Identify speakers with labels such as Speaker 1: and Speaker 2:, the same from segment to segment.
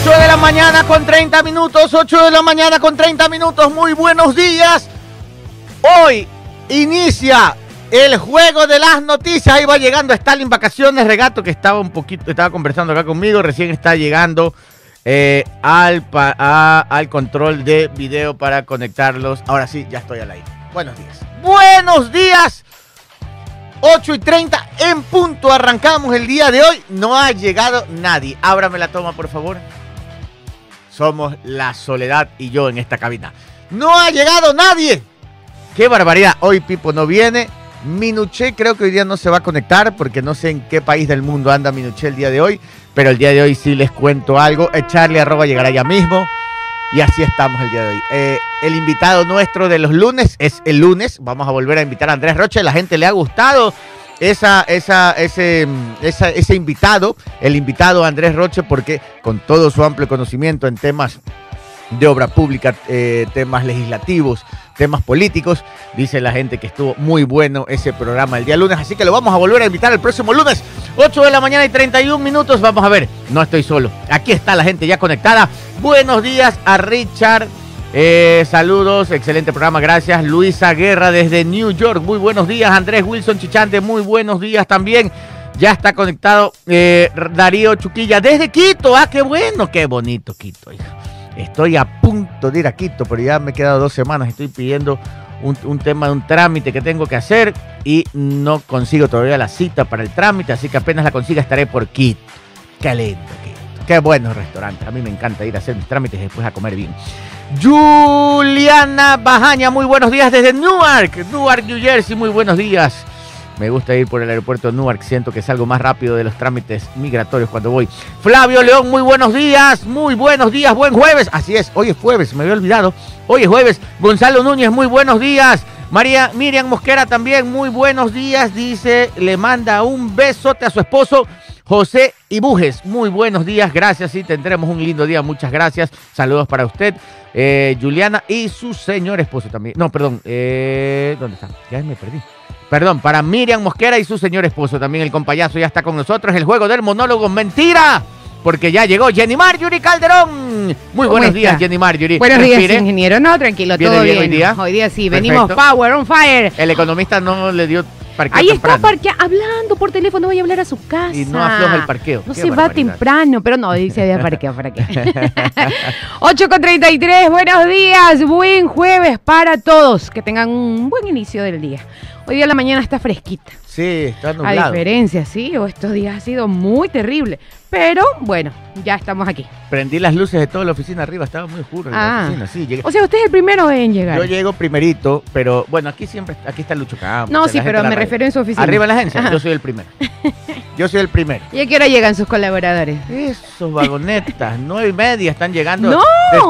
Speaker 1: 8 de la mañana con 30 minutos, 8 de la mañana con 30 minutos, muy buenos días. Hoy inicia el juego de las noticias. Ahí va llegando Stalin Vacaciones Regato, que estaba un poquito, estaba conversando acá conmigo, recién está llegando eh, al, al control de video para conectarlos. Ahora sí, ya estoy al aire. Buenos días. Buenos días. 8 y 30 en punto. Arrancamos el día de hoy. No ha llegado nadie. Ábrame la toma, por favor. Somos la soledad y yo en esta cabina. No ha llegado nadie. Qué barbaridad. Hoy Pipo no viene. Minuché creo que hoy día no se va a conectar porque no sé en qué país del mundo anda Minuché el día de hoy. Pero el día de hoy sí les cuento algo. Echarle arroba llegará ya mismo. Y así estamos el día de hoy. Eh, el invitado nuestro de los lunes es el lunes. Vamos a volver a invitar a Andrés Roche. La gente le ha gustado esa, esa, ese, esa- ese invitado, el invitado Andrés Roche, porque con todo su amplio conocimiento en temas de obra pública, eh, temas legislativos, temas políticos. Dice la gente que estuvo muy bueno ese programa el día lunes, así que lo vamos a volver a invitar el próximo lunes, 8 de la mañana y 31 minutos. Vamos a ver, no estoy solo. Aquí está la gente ya conectada. Buenos días a Richard. Eh, saludos, excelente programa, gracias. Luisa Guerra desde New York, muy buenos días. Andrés Wilson Chichante, muy buenos días también. Ya está conectado eh, Darío Chuquilla desde Quito. Ah, qué bueno, qué bonito Quito. Estoy a punto de ir a Quito, pero ya me he quedado dos semanas. Estoy pidiendo un, un tema un trámite que tengo que hacer y no consigo todavía la cita para el trámite, así que apenas la consiga estaré por Quito. Qué lindo Quito. Qué buenos restaurantes. A mí me encanta ir a hacer mis trámites y después a comer bien. Juliana Bajaña, muy buenos días desde Newark, Newark, New Jersey, muy buenos días. Me gusta ir por el aeropuerto de Newark, siento que es algo más rápido de los trámites migratorios cuando voy. Flavio León, muy buenos días, muy buenos días, buen jueves. Así es, hoy es jueves, me había olvidado. Hoy es jueves. Gonzalo Núñez, muy buenos días. María Miriam Mosquera también, muy buenos días. Dice, le manda un besote a su esposo José Ibujes. Muy buenos días, gracias. Sí, tendremos un lindo día, muchas gracias. Saludos para usted. Eh, Juliana y su señor esposo también. No, perdón, eh, ¿dónde está? Ya me perdí. Perdón, para Miriam Mosquera y su señor esposo. También el compayazo ya está con nosotros. El juego del monólogo, mentira. Porque ya llegó Jenny Marjorie Calderón. Muy
Speaker 2: ¿Cómo
Speaker 1: buenos
Speaker 2: está?
Speaker 1: días, Jenny Marjorie.
Speaker 2: Buenos días, ingeniero. No, tranquilo,
Speaker 1: ¿Viene
Speaker 2: todo
Speaker 1: bien
Speaker 2: bien.
Speaker 1: hoy día?
Speaker 2: sí, venimos power, on fire.
Speaker 1: El economista no le dio parqueo
Speaker 2: Ahí está parquea, hablando por teléfono, voy a hablar a su casa.
Speaker 1: Y no afloja el parqueo.
Speaker 2: No
Speaker 1: Qué
Speaker 2: se va temprano, pero no, dice de parqueo, ¿para qué? 8 con 33, buenos días, buen jueves para todos. Que tengan un buen inicio del día. Hoy día la mañana está fresquita.
Speaker 1: Sí, está
Speaker 2: A
Speaker 1: nublado.
Speaker 2: diferencia, sí, o estos días ha sido muy terrible. Pero bueno, ya estamos aquí.
Speaker 1: Prendí las luces de toda la oficina arriba, estaba muy oscuro en la
Speaker 2: Ah.
Speaker 1: oficina. Sí, llegué.
Speaker 2: O sea, usted es el primero en llegar.
Speaker 1: Yo llego primerito, pero bueno, aquí siempre, aquí está Lucho Campos.
Speaker 2: no, sí, pero me
Speaker 1: radio.
Speaker 2: refiero en su oficina.
Speaker 1: Arriba en la agencia,
Speaker 2: Ajá.
Speaker 1: yo soy el primero. Yo soy el primero.
Speaker 2: ¿Y a qué hora llegan sus colaboradores?
Speaker 1: Esos vagonetas, nueve y media están llegando
Speaker 2: ¡No!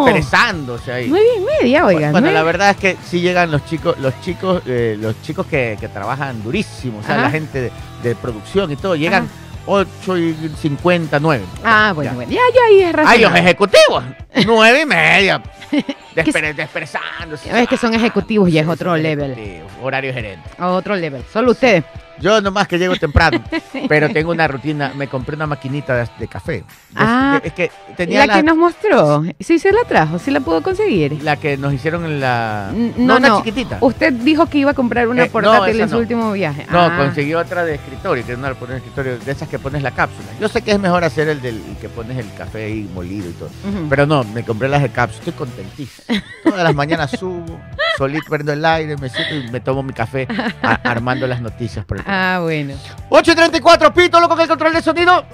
Speaker 1: desperezándose ahí.
Speaker 2: Nueve y media, oigan.
Speaker 1: bueno, la verdad es que sí llegan los chicos, los chicos, eh, los chicos que, que trabajan durísimo, o sea,
Speaker 2: Ajá.
Speaker 1: la gente de, de producción y todo, llegan 8 y 59.
Speaker 2: Ah, bueno,
Speaker 1: Ya.
Speaker 2: bueno. Ya, ya, ahí es razón.
Speaker 1: Ay, los ejecutivos, nueve y media. Despere, desperezándose.
Speaker 2: Es que son ejecutivos y es otro level.
Speaker 1: Horario gerente.
Speaker 2: Otro level. Solo ustedes.
Speaker 1: Yo nomás que llego temprano, pero tengo una rutina, me compré una maquinita de, de café.
Speaker 2: Ah,
Speaker 1: es que tenía
Speaker 2: La
Speaker 1: la,
Speaker 2: que nos mostró. Sí, se la trajo. Sí la pudo conseguir.
Speaker 1: la que nos hicieron en la... No,
Speaker 2: no,
Speaker 1: una
Speaker 2: no.
Speaker 1: chiquitita.
Speaker 2: Usted dijo que iba a comprar una
Speaker 1: Eh, no,
Speaker 2: portátil
Speaker 1: esa
Speaker 2: en su
Speaker 1: no.
Speaker 2: último viaje.
Speaker 1: No,
Speaker 2: Ah.
Speaker 1: conseguí otra de escritorio, que es una de escritorio, de esas que pones la cápsula. Yo sé que es mejor hacer el del el que pones el café ahí molido y todo. Pero no, me compré las de cápsula, estoy contentísimo. Todas las mañanas subo, solito prendo el aire, me siento y me tomo mi café a- armando las noticias por el
Speaker 2: Ah, bueno.
Speaker 1: 8.34, pito, loco, con el control de sonido.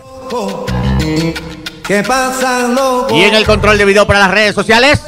Speaker 3: ¿Qué pasa, loco?
Speaker 1: Y en el control de video para las redes sociales,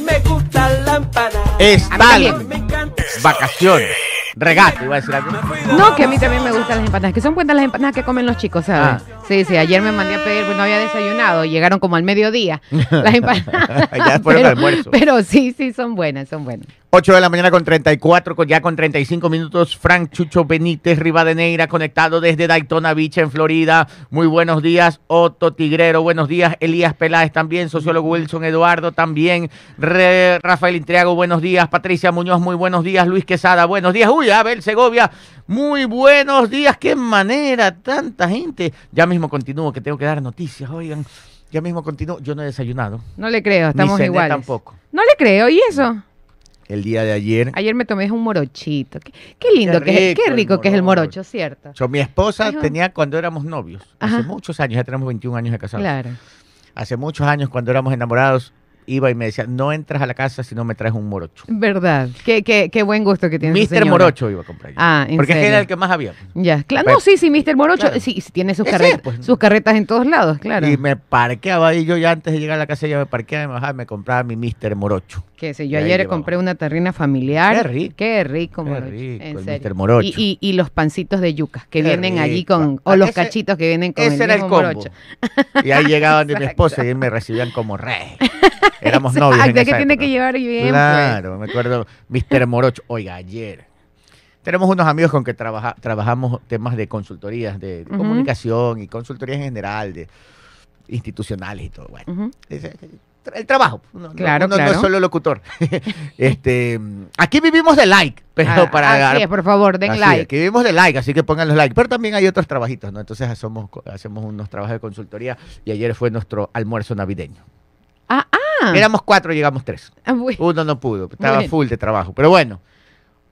Speaker 4: Me gusta la empanada.
Speaker 1: está
Speaker 2: también.
Speaker 4: Me encanta.
Speaker 1: vacaciones. Regato, iba a decir algo.
Speaker 2: No, que a mí también me gustan las empanadas, que son buenas las empanadas que comen los chicos, ¿sabes?
Speaker 1: Ah.
Speaker 2: Sí, sí, ayer me mandé a pedir, pues no había desayunado, llegaron como al mediodía las empanadas.
Speaker 1: Ya fueron
Speaker 2: pero,
Speaker 1: almuerzo.
Speaker 2: Pero sí, sí, son buenas, son buenas.
Speaker 1: 8 de la mañana con 34, con- ya con 35 minutos. Frank Chucho Benítez Rivadeneira conectado desde Daytona Beach en Florida. Muy buenos días, Otto Tigrero. Buenos días, Elías Peláez también. Sociólogo Wilson Eduardo también. Re- Rafael Intriago, buenos días. Patricia Muñoz, muy buenos días. Luis Quesada, buenos días. Uy, Abel Segovia, muy buenos días. Qué manera, tanta gente. Ya mismo continúo, que tengo que dar noticias, oigan. Ya mismo continúo. Yo no he desayunado.
Speaker 2: No le creo, estamos
Speaker 1: Ni
Speaker 2: iguales.
Speaker 1: tampoco.
Speaker 2: No le creo, ¿y eso?
Speaker 1: El día de ayer.
Speaker 2: Ayer me tomé un morochito. Qué, qué lindo,
Speaker 1: Qué
Speaker 2: que es, qué
Speaker 1: rico
Speaker 2: rico que es el
Speaker 1: morocho.
Speaker 2: ¿cierto?
Speaker 1: So, mi esposa tenía cuando éramos novios, hace muchos años, ya tenemos 21 años de casados.
Speaker 2: Claro.
Speaker 1: Hace muchos años cuando éramos enamorados, iba y me decía, no entras a la casa si no me traes un morocho.
Speaker 2: Verdad. Qué, qué, qué buen gusto que tiene
Speaker 1: Mister. Morocho iba a comprar. yo.
Speaker 2: Ah, ¿en
Speaker 1: Porque
Speaker 2: serio?
Speaker 1: era el que más había.
Speaker 2: Ya, claro. No, sí, sí, Mr. Morocho.
Speaker 1: claro.
Speaker 2: Sí, tiene sus,
Speaker 1: Ese
Speaker 2: carret-
Speaker 1: es, pues.
Speaker 2: sus carretas en todos lados, claro.
Speaker 1: Y me parqueaba ahí yo ya antes de llegar a la casa, ya me parqueaba, me bajaba y me compraba mi Mister Morocho.
Speaker 2: Sé, yo ayer compré una terrina familiar.
Speaker 1: Qué rico.
Speaker 2: Qué rico,
Speaker 1: Qué rico,
Speaker 2: en serio.
Speaker 1: Morocho.
Speaker 2: Y, y, y los pancitos de yuca que
Speaker 1: Qué
Speaker 2: vienen allí con,
Speaker 1: Ah,
Speaker 2: o los
Speaker 1: ese-
Speaker 2: cachitos que vienen con
Speaker 1: Ese
Speaker 2: el
Speaker 1: era el combo.
Speaker 2: morocho.
Speaker 1: Y ahí llegaban de mi esposa y me recibían como rey. Éramos novios. en
Speaker 2: Exacto,
Speaker 1: esa
Speaker 2: que tiene que llevar bien. pues.
Speaker 1: Claro, me acuerdo, Mr. Morocho. Oiga, ayer. Tenemos unos amigos con que trabaja, trabajamos temas de consultorías, de comunicación y consultorías en general, de institucionales y todo. Bueno, ese- el trabajo. Uno,
Speaker 2: Claro,
Speaker 1: uno no
Speaker 2: claro.
Speaker 1: es solo locutor. este, aquí vivimos de like, pero
Speaker 2: Ah,
Speaker 1: para
Speaker 2: así es, por favor, den
Speaker 1: Así es,
Speaker 2: like.
Speaker 1: que vivimos de like, así que pongan los likes. Pero también hay otros trabajitos, ¿no? Entonces hacemos, hacemos unos trabajos de consultoría y ayer fue nuestro almuerzo navideño.
Speaker 2: Ah, ah.
Speaker 1: Éramos cuatro, llegamos tres.
Speaker 2: Ah, bueno.
Speaker 1: Uno no pudo, estaba
Speaker 2: Bueno.
Speaker 1: full de trabajo. Pero bueno,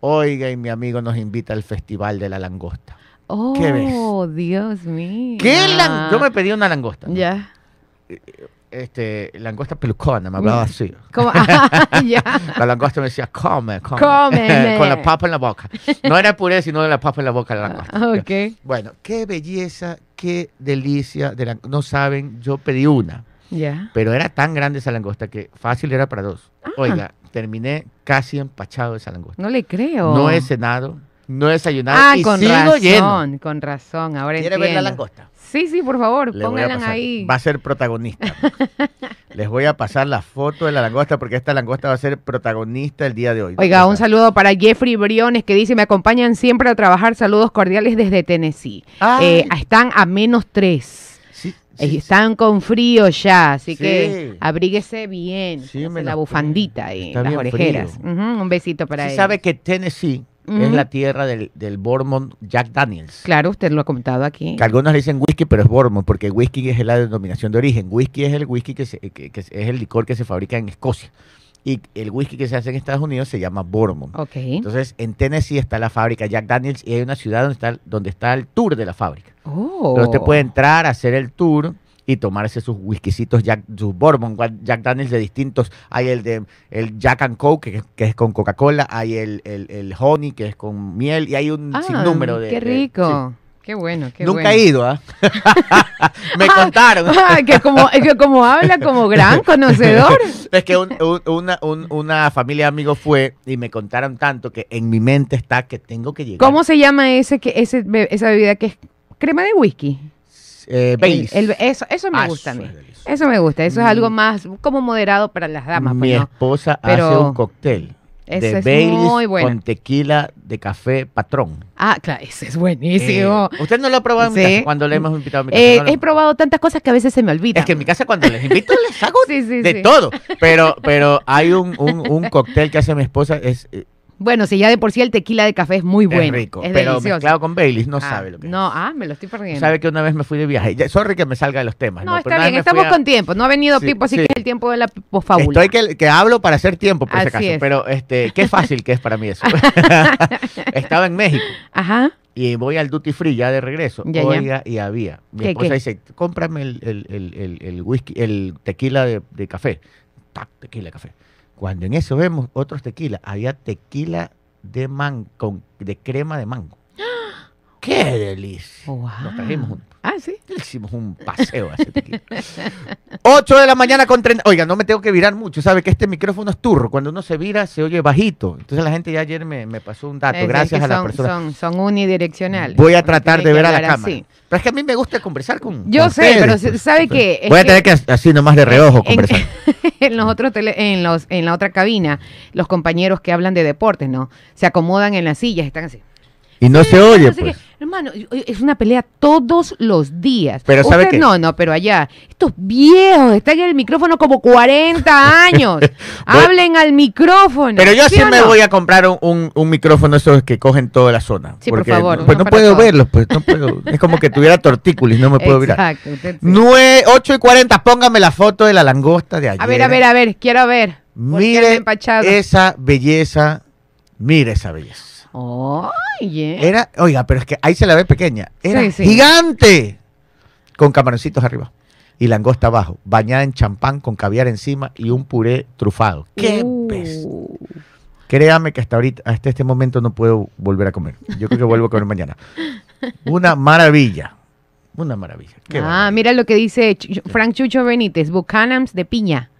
Speaker 1: oiga, y mi amigo nos invita al Festival de la Langosta.
Speaker 2: Oh,
Speaker 1: ¿Qué ves?
Speaker 2: Dios mío.
Speaker 1: ¿Qué Yo me pedí una langosta. ¿no?
Speaker 2: Ya.
Speaker 1: Este, langosta pelucona, me hablaba así.
Speaker 2: ¿Cómo? Ah, ya.
Speaker 1: La langosta me decía, come, come.
Speaker 2: Cómeme.
Speaker 1: Con la papa en la boca. No era puré, sino de la papa en la boca de la langosta.
Speaker 2: Ah, ok.
Speaker 1: Bueno, qué belleza, qué delicia. De la- no saben, yo pedí una,
Speaker 2: Ya.
Speaker 1: pero era tan grande esa langosta que fácil era para dos.
Speaker 2: Ah.
Speaker 1: Oiga, terminé casi empachado de esa langosta.
Speaker 2: No le creo.
Speaker 1: No he cenado, no he desayunado
Speaker 2: Ah,
Speaker 1: y
Speaker 2: con
Speaker 1: sigo
Speaker 2: razón,
Speaker 1: lleno.
Speaker 2: con razón. Ahora
Speaker 1: ¿Quiere ver la
Speaker 2: entiendo.
Speaker 1: langosta?
Speaker 2: Sí, sí, por favor, pónganla
Speaker 1: pasar.
Speaker 2: ahí.
Speaker 1: Va a ser protagonista. Les voy a pasar la foto de la langosta porque esta langosta va a ser protagonista el día de hoy.
Speaker 2: Oiga, un saludo para Jeffrey Briones que dice, me acompañan siempre a trabajar. Saludos cordiales desde Tennessee. Eh, están a menos tres.
Speaker 1: Sí,
Speaker 2: Eh,
Speaker 1: sí.
Speaker 2: Están con frío ya, así
Speaker 1: Sí.
Speaker 2: que abríguese bien.
Speaker 1: Me
Speaker 2: la bufandita y las orejeras. un besito para
Speaker 1: Sí
Speaker 2: él.
Speaker 1: sabe que Tennessee es la tierra del, del Bourbon Jack Daniels.
Speaker 2: Claro, usted lo ha comentado aquí.
Speaker 1: Que algunos le dicen whisky, pero es Bourbon, porque whisky es la denominación de origen. Whisky es el whisky que, se- que- que es el licor que se fabrica en Escocia. Y el whisky que se hace en Estados Unidos se llama Bourbon.
Speaker 2: Ok.
Speaker 1: Entonces, en Tennessee está la fábrica Jack Daniels y hay una ciudad donde está, donde está el tour de la fábrica.
Speaker 2: Oh.
Speaker 1: Pero usted puede entrar, hacer el tour y tomarse sus whiskycitos Jack, sus Bourbon Jack Daniels de distintos. Hay el de el Jack and Coke, que, es- que es con Coca-Cola, hay el, el, el Honey, que es con miel, y hay un
Speaker 2: Ah,
Speaker 1: sinnúmero de...
Speaker 2: Qué
Speaker 1: de-
Speaker 2: rico. Qué bueno, qué
Speaker 1: Nunca
Speaker 2: bueno.
Speaker 1: he ido, ¿ah? Me
Speaker 2: Ah,
Speaker 1: contaron.
Speaker 2: ah, que, como, que como habla como gran conocedor.
Speaker 1: Es que un- un- una, un- una familia de amigos fue y me contaron tanto que en mi mente está que tengo que llegar.
Speaker 2: ¿Cómo se llama ese que ese esa bebida que es crema de whisky?
Speaker 1: Eh,
Speaker 2: El-
Speaker 1: Baileys.
Speaker 2: el- eso, eso me
Speaker 1: Ah,
Speaker 2: gusta a
Speaker 1: eso
Speaker 2: mí.
Speaker 1: es.
Speaker 2: Eso me gusta. Eso es algo
Speaker 1: Mm.
Speaker 2: más como moderado para las damas.
Speaker 1: Mi
Speaker 2: pues, ¿no?
Speaker 1: esposa
Speaker 2: Pero
Speaker 1: hace un cóctel de
Speaker 2: es
Speaker 1: Baileys
Speaker 2: muy bueno.
Speaker 1: con tequila de café patrón.
Speaker 2: Ah, claro, ese es buenísimo.
Speaker 1: Eh, ¿Usted no lo ha probado en mi
Speaker 2: Sí.
Speaker 1: casa cuando le hemos invitado a mi casa?
Speaker 2: Eh,
Speaker 1: No lo-
Speaker 2: he probado tantas cosas que a veces se me olvidan.
Speaker 1: es que en mi casa cuando les invito les hago
Speaker 2: Sí, sí,
Speaker 1: de todo. Pero, pero hay un, un, un cóctel que hace mi esposa, es, eh,
Speaker 2: Bueno, si ya de por sí el tequila de café es muy
Speaker 1: es
Speaker 2: bueno.
Speaker 1: rico.
Speaker 2: Es
Speaker 1: pero
Speaker 2: delicioso.
Speaker 1: mezclado con Baileys no
Speaker 2: Ah,
Speaker 1: sabe lo que
Speaker 2: No,
Speaker 1: es.
Speaker 2: ah, me lo estoy perdiendo.
Speaker 1: Sabe que una vez me fui de viaje. Ya, sorry que me salga de los temas.
Speaker 2: no,
Speaker 1: Pero
Speaker 2: está bien, estamos
Speaker 1: a-
Speaker 2: con tiempo. No ha venido
Speaker 1: Sí,
Speaker 2: Pipo, así
Speaker 1: sí.
Speaker 2: que es el tiempo de la posfábula.
Speaker 1: Estoy que, que hablo para hacer tiempo, por si
Speaker 2: Así
Speaker 1: acaso.
Speaker 2: es.
Speaker 1: Pero este, qué fácil que es para mí eso. Estaba en México.
Speaker 2: Ajá.
Speaker 1: y voy al duty free ya de regreso.
Speaker 2: Ya, ya.
Speaker 1: Oiga, y había. Mi
Speaker 2: ¿Qué,
Speaker 1: esposa
Speaker 2: qué?
Speaker 1: dice, cómprame el, el, el, el, whisky, el tequila de, de café. Tac, tequila, café. Cuando en eso vemos otros tequilas, había tequila de man con de crema de mango. ¡Qué delicia!
Speaker 2: Wow.
Speaker 1: Nos trajimos un,
Speaker 2: Ah, sí.
Speaker 1: hicimos un paseo ese tequila. 8 de la mañana con 30. Oiga, no me tengo que virar mucho. Sabe que este micrófono es turro. Cuando uno se vira, se oye bajito. Entonces la gente ya ayer me, me pasó un dato.
Speaker 2: Es- es
Speaker 1: Gracias
Speaker 2: que
Speaker 1: a la
Speaker 2: son,
Speaker 1: persona.
Speaker 2: Son, son unidireccionales.
Speaker 1: Voy a tratar de
Speaker 2: que
Speaker 1: ver a la cámara.
Speaker 2: así.
Speaker 1: Pero es que a mí me gusta conversar con.
Speaker 2: Yo
Speaker 1: con
Speaker 2: sé,
Speaker 1: ustedes,
Speaker 2: pero
Speaker 1: pues.
Speaker 2: ¿sabe qué? Es
Speaker 1: Voy a
Speaker 2: que-
Speaker 1: tener que así nomás de reojo
Speaker 2: en,
Speaker 1: conversar.
Speaker 2: en los otros tele- en los en la otra cabina, los compañeros que hablan de deportes, ¿no? Se acomodan en las sillas, están así.
Speaker 1: Y no
Speaker 2: Sí,
Speaker 1: se oye,
Speaker 2: no sé
Speaker 1: pues.
Speaker 2: Hermano, es una pelea todos los días.
Speaker 1: Pero ¿sabe
Speaker 2: Usted
Speaker 1: qué?
Speaker 2: No, no, pero allá, estos viejos están en el micrófono como 40 años. Hablen al micrófono.
Speaker 1: Pero yo
Speaker 2: ¿sí
Speaker 1: me
Speaker 2: no?
Speaker 1: voy a comprar un, un, un micrófono esos que cogen toda la zona.
Speaker 2: Sí, por favor,
Speaker 1: Pues no puedo verlos, pues no puedo. Es como que tuviera tortícolis, no me puedo virar.
Speaker 2: Exacto. usted sí.
Speaker 1: 9, 8 y 40, póngame la foto de la langosta de ayer.
Speaker 2: A ver, a ver, a ver, quiero ver. ¿Por qué anda
Speaker 1: Mire esa belleza, mire esa belleza.
Speaker 2: Oye.
Speaker 1: Era, oiga, pero es que ahí se la ve pequeña. Era
Speaker 2: Sí, sí.
Speaker 1: gigante. Con camaroncitos arriba. Y langosta abajo, bañada en champán con caviar encima y un puré trufado. ¡Qué
Speaker 2: Uh.
Speaker 1: bestia! Créame que hasta ahorita, hasta este momento no puedo volver a comer. Yo creo que vuelvo a comer mañana. Una maravilla. Una maravilla. Qué
Speaker 2: Ah,
Speaker 1: maravilla.
Speaker 2: mira lo que dice Ch- Frank Chucho Benítez, Buchanans de piña.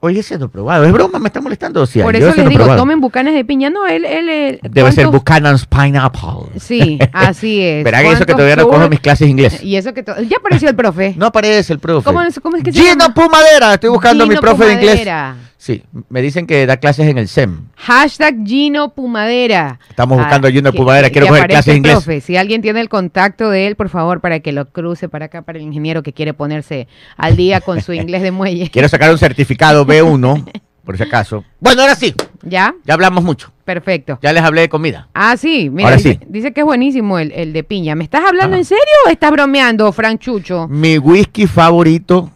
Speaker 1: Oye, he probado. ¿Es broma? ¿Me está molestando? Sí,
Speaker 2: Por
Speaker 1: yo
Speaker 2: eso les digo,
Speaker 1: probado.
Speaker 2: tomen bucanes de piña. No, él, él, él-
Speaker 1: Debe ser
Speaker 2: ¿cuántos-
Speaker 1: Buchanan's Pineapple.
Speaker 2: Sí, así es.
Speaker 1: Verá que eso que
Speaker 2: ¿Cuántos
Speaker 1: todavía no cojo mis clases de inglés.
Speaker 2: Y eso que ya apareció el profe.
Speaker 1: No aparece el profe.
Speaker 2: ¿Cómo es- cómo es que se
Speaker 1: Gino
Speaker 2: llama?
Speaker 1: Pumadera. Estoy buscando a mi
Speaker 2: Gino
Speaker 1: profe de inglés. Sí, me dicen que da clases en el SEM.
Speaker 2: Hashtag Gino Pumadera.
Speaker 1: Estamos buscando a Gino
Speaker 2: que-
Speaker 1: Pumadera, quiero coger clases
Speaker 2: el
Speaker 1: inglés.
Speaker 2: profe. Si alguien tiene el contacto de él, por favor, para que lo cruce para acá, para el ingeniero que quiere ponerse al día con su inglés de muelle.
Speaker 1: Quiero sacar un certificado B1, por si acaso. Bueno, ahora sí,
Speaker 2: ¿Ya?
Speaker 1: ya hablamos mucho.
Speaker 2: Perfecto.
Speaker 1: Ya les hablé de comida.
Speaker 2: Ah, sí, mira,
Speaker 1: Ahora
Speaker 2: dice,
Speaker 1: sí.
Speaker 2: dice que es buenísimo el, el de piña. ¿Me estás hablando
Speaker 1: Ajá.
Speaker 2: en serio o estás bromeando, Frank Chucho?
Speaker 1: Mi whisky favorito,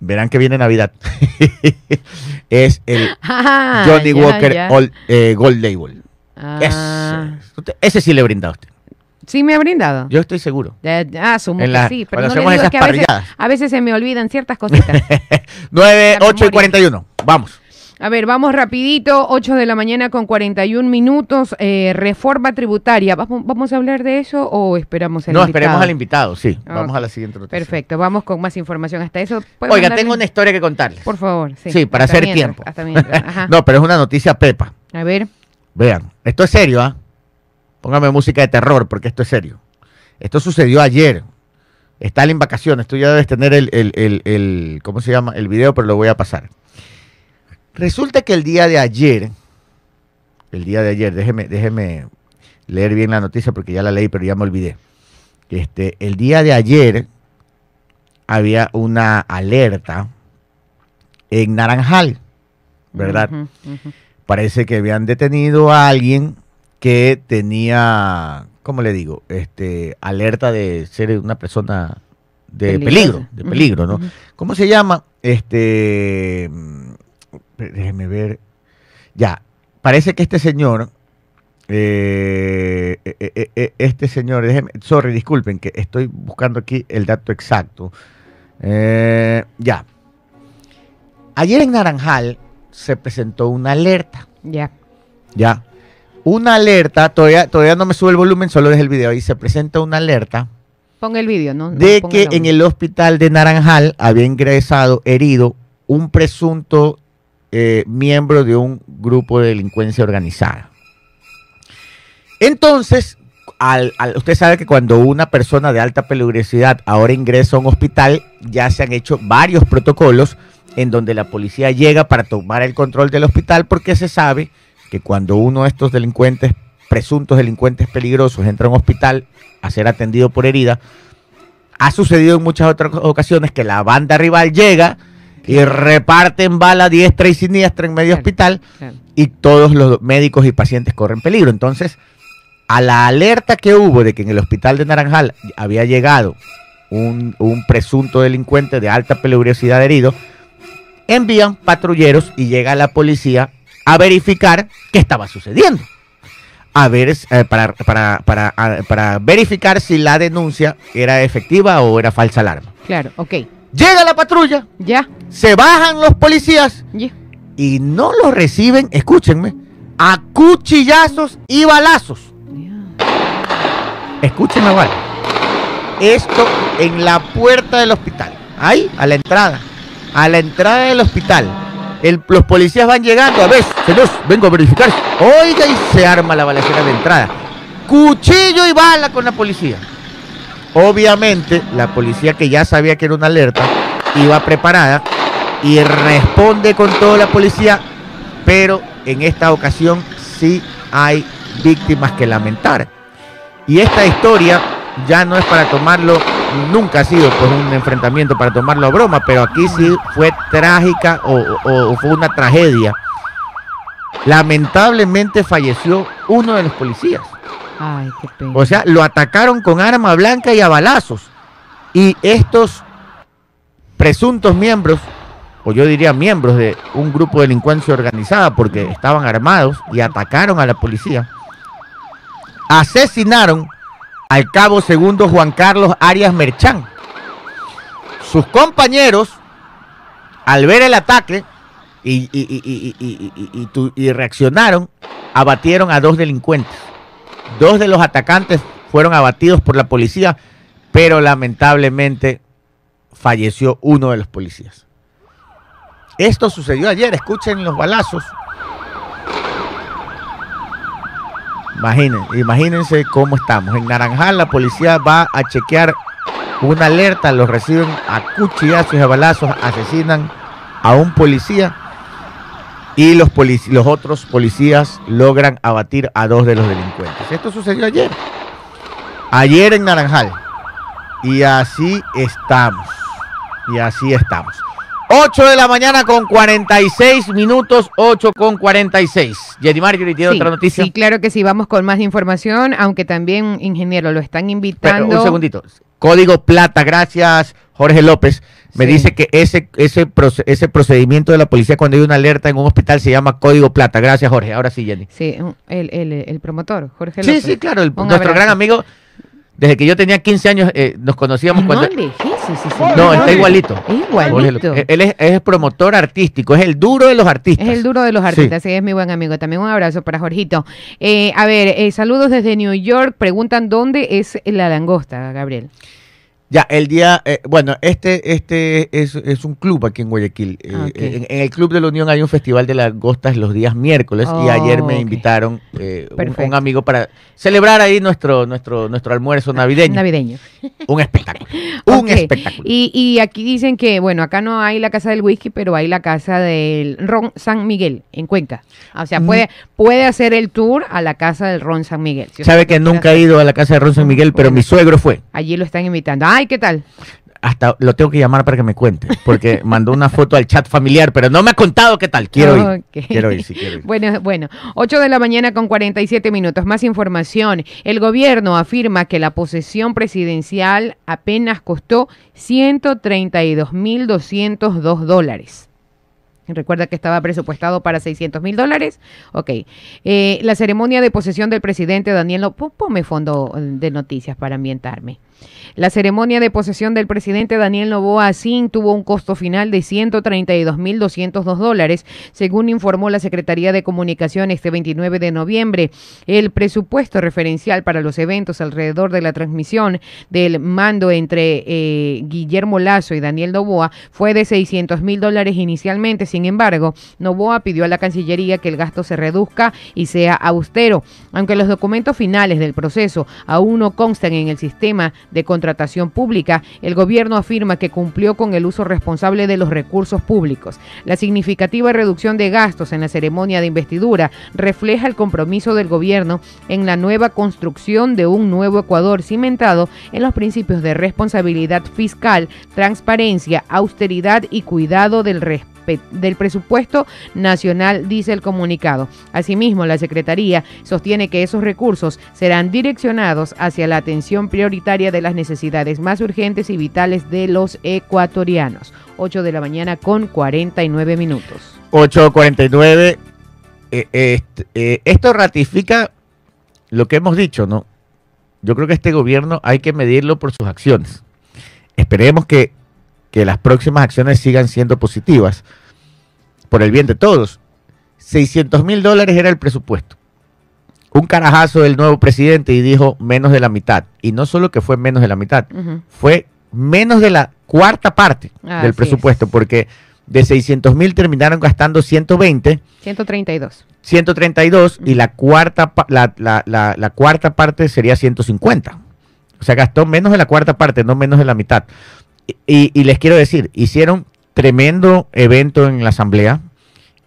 Speaker 1: verán que viene Navidad, es el
Speaker 2: Ah,
Speaker 1: Johnny
Speaker 2: ya,
Speaker 1: Walker
Speaker 2: ya.
Speaker 1: Old- eh, Gold Label.
Speaker 2: Ah,
Speaker 1: Ese, ese sí le brinda a usted.
Speaker 2: sí me ha brindado.
Speaker 1: Yo estoy seguro.
Speaker 2: Ya, asumo
Speaker 1: En
Speaker 2: que
Speaker 1: la-
Speaker 2: sí, pero no digo, es
Speaker 1: esas
Speaker 2: que a veces, a veces se me olvidan ciertas cositas.
Speaker 1: 9,
Speaker 2: La
Speaker 1: 8 y
Speaker 2: memoria.
Speaker 1: 41. Vamos.
Speaker 2: A ver, vamos rapidito, 8 de la mañana con 41 minutos, eh, reforma tributaria. ¿Vamos, ¿Vamos a hablar de eso o esperamos al
Speaker 1: No,
Speaker 2: invitado?
Speaker 1: esperemos al invitado, sí. Vamos a la siguiente noticia.
Speaker 2: Perfecto, vamos con más información hasta eso. ¿puedo
Speaker 1: Oiga,
Speaker 2: mandarle-
Speaker 1: tengo una historia que contarles.
Speaker 2: Por favor, sí.
Speaker 1: Sí, para
Speaker 2: hasta
Speaker 1: hacer
Speaker 2: mientras,
Speaker 1: tiempo.
Speaker 2: Hasta mientras, ajá.
Speaker 1: no, pero es una noticia pepa.
Speaker 2: A ver,
Speaker 1: Vean, esto es serio, ¿ah? Póngame música de terror porque esto es serio. Esto sucedió ayer. Está en vacaciones. Tú ya debes tener el, el, el, el- ¿cómo se llama? El video, pero lo voy a pasar. Resulta que el día de ayer, el día de ayer, déjeme, déjeme leer bien la noticia porque ya la leí, pero ya me olvidé. Este, el día de ayer había una alerta en Naranjal, ¿verdad? Parece que habían detenido a alguien que tenía, ¿cómo le digo? Este, alerta de ser una persona de peligro, de peligro, ¿no? ¿Cómo se llama? Este, déjeme ver. Ya, parece que este señor, eh, eh, eh, este señor, déjeme, sorry, disculpen, que estoy buscando aquí el dato exacto. Ya. Ayer en Naranjal se presentó una alerta.
Speaker 2: Ya.
Speaker 1: Ya. Una alerta, todavía, todavía no me sube el volumen, solo deje el video ahí. Se presenta una alerta
Speaker 2: Ponga el vídeo, ¿no? No,
Speaker 1: de que en el hospital de Naranjal había ingresado herido un presunto eh, miembro de un grupo de delincuencia organizada. Entonces, usted sabe que cuando una persona de alta peligrosidad ahora ingresa a un hospital, ya se han hecho varios protocolos en donde la policía llega para tomar el control del hospital porque se sabe que cuando uno de estos delincuentes, presuntos delincuentes peligrosos, entra a un hospital a ser atendido por herida, ha sucedido en muchas otras ocasiones que la banda rival llega y reparten bala diestra y siniestra en medio
Speaker 2: Claro.
Speaker 1: hospital
Speaker 2: Claro.
Speaker 1: y todos los médicos y pacientes corren peligro. Entonces, a la alerta que hubo de que en el hospital de Naranjal había llegado un, un presunto delincuente de alta peligrosidad herido, envían patrulleros y llega la policía a verificar qué estaba sucediendo. A ver, eh, para, para, para, a- para verificar si la denuncia era efectiva o era falsa alarma.
Speaker 2: Claro, ok.
Speaker 1: Llega la patrulla,
Speaker 2: Ya,
Speaker 1: se bajan los policías
Speaker 2: ya.
Speaker 1: y no lo reciben, escúchenme, a cuchillazos y balazos. Escúchenme, vale. Esto en la puerta del hospital. Ahí, a la entrada. A la entrada del hospital. El- los policías van llegando. A ver, señor, vengo a verificar. Oiga, y se arma la balacera de entrada. Cuchillo y bala con la policía. Obviamente, la policía que ya sabía que era una alerta, iba preparada y responde con toda la policía, pero en esta ocasión sí hay víctimas que lamentar. Y esta historia ya no es para tomarlo, nunca ha sido pues un enfrentamiento para tomarlo a broma, pero aquí sí fue trágica o, fue una tragedia. Lamentablemente falleció uno de los policías. O sea, lo atacaron con arma blanca y a balazos. Y estos presuntos miembros, o yo diría miembros de un grupo de delincuencia organizada, porque estaban armados y atacaron a la policía, asesinaron al cabo segundo Juan Carlos Arias Merchán. Sus compañeros, al ver el ataque y, y- y- y reaccionaron, abatieron a dos delincuentes. Dos de los atacantes fueron abatidos por la policía, pero lamentablemente falleció uno de los policías. Esto sucedió ayer, escuchen los balazos. Imaginen, imagínense cómo estamos. En Naranjal la policía va a chequear una alerta, los reciben a cuchillazos y a balazos, asesinan a un policía y los, otros policías logran abatir a dos de los delincuentes. Esto sucedió ayer. Ayer en Naranjal. Y así estamos. Y así estamos. 8 de la mañana con 46 minutos, 8 con 46. Jenny Marjorie tiene
Speaker 2: Sí,
Speaker 1: otra noticia.
Speaker 2: Sí, claro que sí, vamos con más información, aunque también, ingeniero, lo están
Speaker 1: Pero,
Speaker 2: invitando.
Speaker 1: un segundito. Código Plata, gracias Jorge López. Me
Speaker 2: Sí.
Speaker 1: dice que ese, ese, ese procedimiento de la policía cuando hay una alerta en un hospital se llama Código Plata. Gracias Jorge. Ahora sí, Jenny.
Speaker 2: Sí, el, el, el promotor, Jorge
Speaker 1: Sí,
Speaker 2: López.
Speaker 1: sí, claro. el- nuestro
Speaker 2: abrazo.
Speaker 1: gran amigo, desde que yo tenía 15 años, eh, nos conocíamos
Speaker 2: No
Speaker 1: cuando...
Speaker 2: sí, sí,
Speaker 1: No,
Speaker 2: sí.
Speaker 1: está igualito.
Speaker 2: Igualito.
Speaker 1: López. Él es, es promotor artístico, es el duro de los artistas.
Speaker 2: Es el duro de los
Speaker 1: Sí.
Speaker 2: artistas, sí, es mi buen amigo. También un abrazo para Jorgito. Eh, a ver, eh, saludos desde New York. Preguntan dónde es la langosta, Gabriel.
Speaker 1: Ya, el día, eh, bueno, este, este es, es un club aquí en Guayaquil. Eh,
Speaker 2: Ah,
Speaker 1: en, en el Club de la Unión hay un festival de langostas los días miércoles y
Speaker 2: Oh,
Speaker 1: ayer me
Speaker 2: ok.
Speaker 1: invitaron eh, un, amigo para celebrar ahí nuestro, nuestro, nuestro almuerzo navideño.
Speaker 2: Navideño.
Speaker 1: Un espectáculo. Un espectáculo.
Speaker 2: Y, y aquí dicen que, bueno, acá no hay la casa del whisky, pero hay la casa del Ron San Miguel, en Cuenca. O sea,
Speaker 1: Mm.
Speaker 2: puede, puede hacer el tour a la casa del Ron San Miguel. Si
Speaker 1: Sabe que nunca he ido a la casa de Ron San Miguel, pero
Speaker 2: Bueno.
Speaker 1: mi suegro fue.
Speaker 2: Allí lo están invitando. Ay, ¿qué tal?
Speaker 1: Hasta lo tengo que llamar para que me cuente, porque mandó una foto al chat familiar, pero no me ha contado qué tal. Quiero ir. Quiero ir, sí, quiero ir.
Speaker 2: Bueno, bueno, 8 de la mañana con 47 minutos. Más información. El gobierno afirma que la posesión presidencial apenas costó 132.202 dólares. Recuerda que estaba presupuestado para 600 mil dólares. Ok. Eh, la ceremonia de posesión del presidente Daniel... Pon- Ponme fondo de noticias para ambientarme. La ceremonia de posesión del presidente Daniel Novoa Sin tuvo un costo final de 132.202 dólares, según informó la Secretaría de Comunicación este 29 de noviembre. El presupuesto referencial para los eventos alrededor de la transmisión del mando entre eh, Guillermo Lazo y Daniel Novoa fue de 600 mil dólares inicialmente. Sin embargo, Novoa pidió a la Cancillería que el gasto se reduzca y sea austero. Aunque los documentos finales del proceso aún no constan en el sistema de contratación pública, el gobierno afirma que cumplió con el uso responsable de los recursos públicos. La significativa reducción de gastos en la ceremonia de investidura refleja el compromiso del gobierno en la nueva construcción de un nuevo Ecuador cimentado en los principios de responsabilidad fiscal, transparencia, austeridad y cuidado del respeto del presupuesto nacional, dice el comunicado. Asimismo, la Secretaría sostiene que esos recursos serán direccionados hacia la atención prioritaria de las necesidades más urgentes y vitales de los ecuatorianos. 8 de la mañana con 49 minutos.
Speaker 1: 849. eh, este, eh, esto ratifica lo que hemos dicho, ¿no? Yo creo que este gobierno hay que medirlo por sus acciones. Esperemos que, que las próximas acciones sigan siendo positivas por el bien de todos. 600 mil dólares era el presupuesto. Un carajazo del nuevo presidente y dijo menos de la mitad. Y no solo que fue menos de la mitad, fue menos de la cuarta parte del
Speaker 2: es.
Speaker 1: presupuesto, porque de 600 mil terminaron gastando 120,
Speaker 2: 132.
Speaker 1: 132 y la cuarta, la, la- la- la cuarta parte sería 150. O sea, gastó menos de la cuarta parte, no menos de la mitad. Y, y- les quiero decir, hicieron tremendo evento en la asamblea,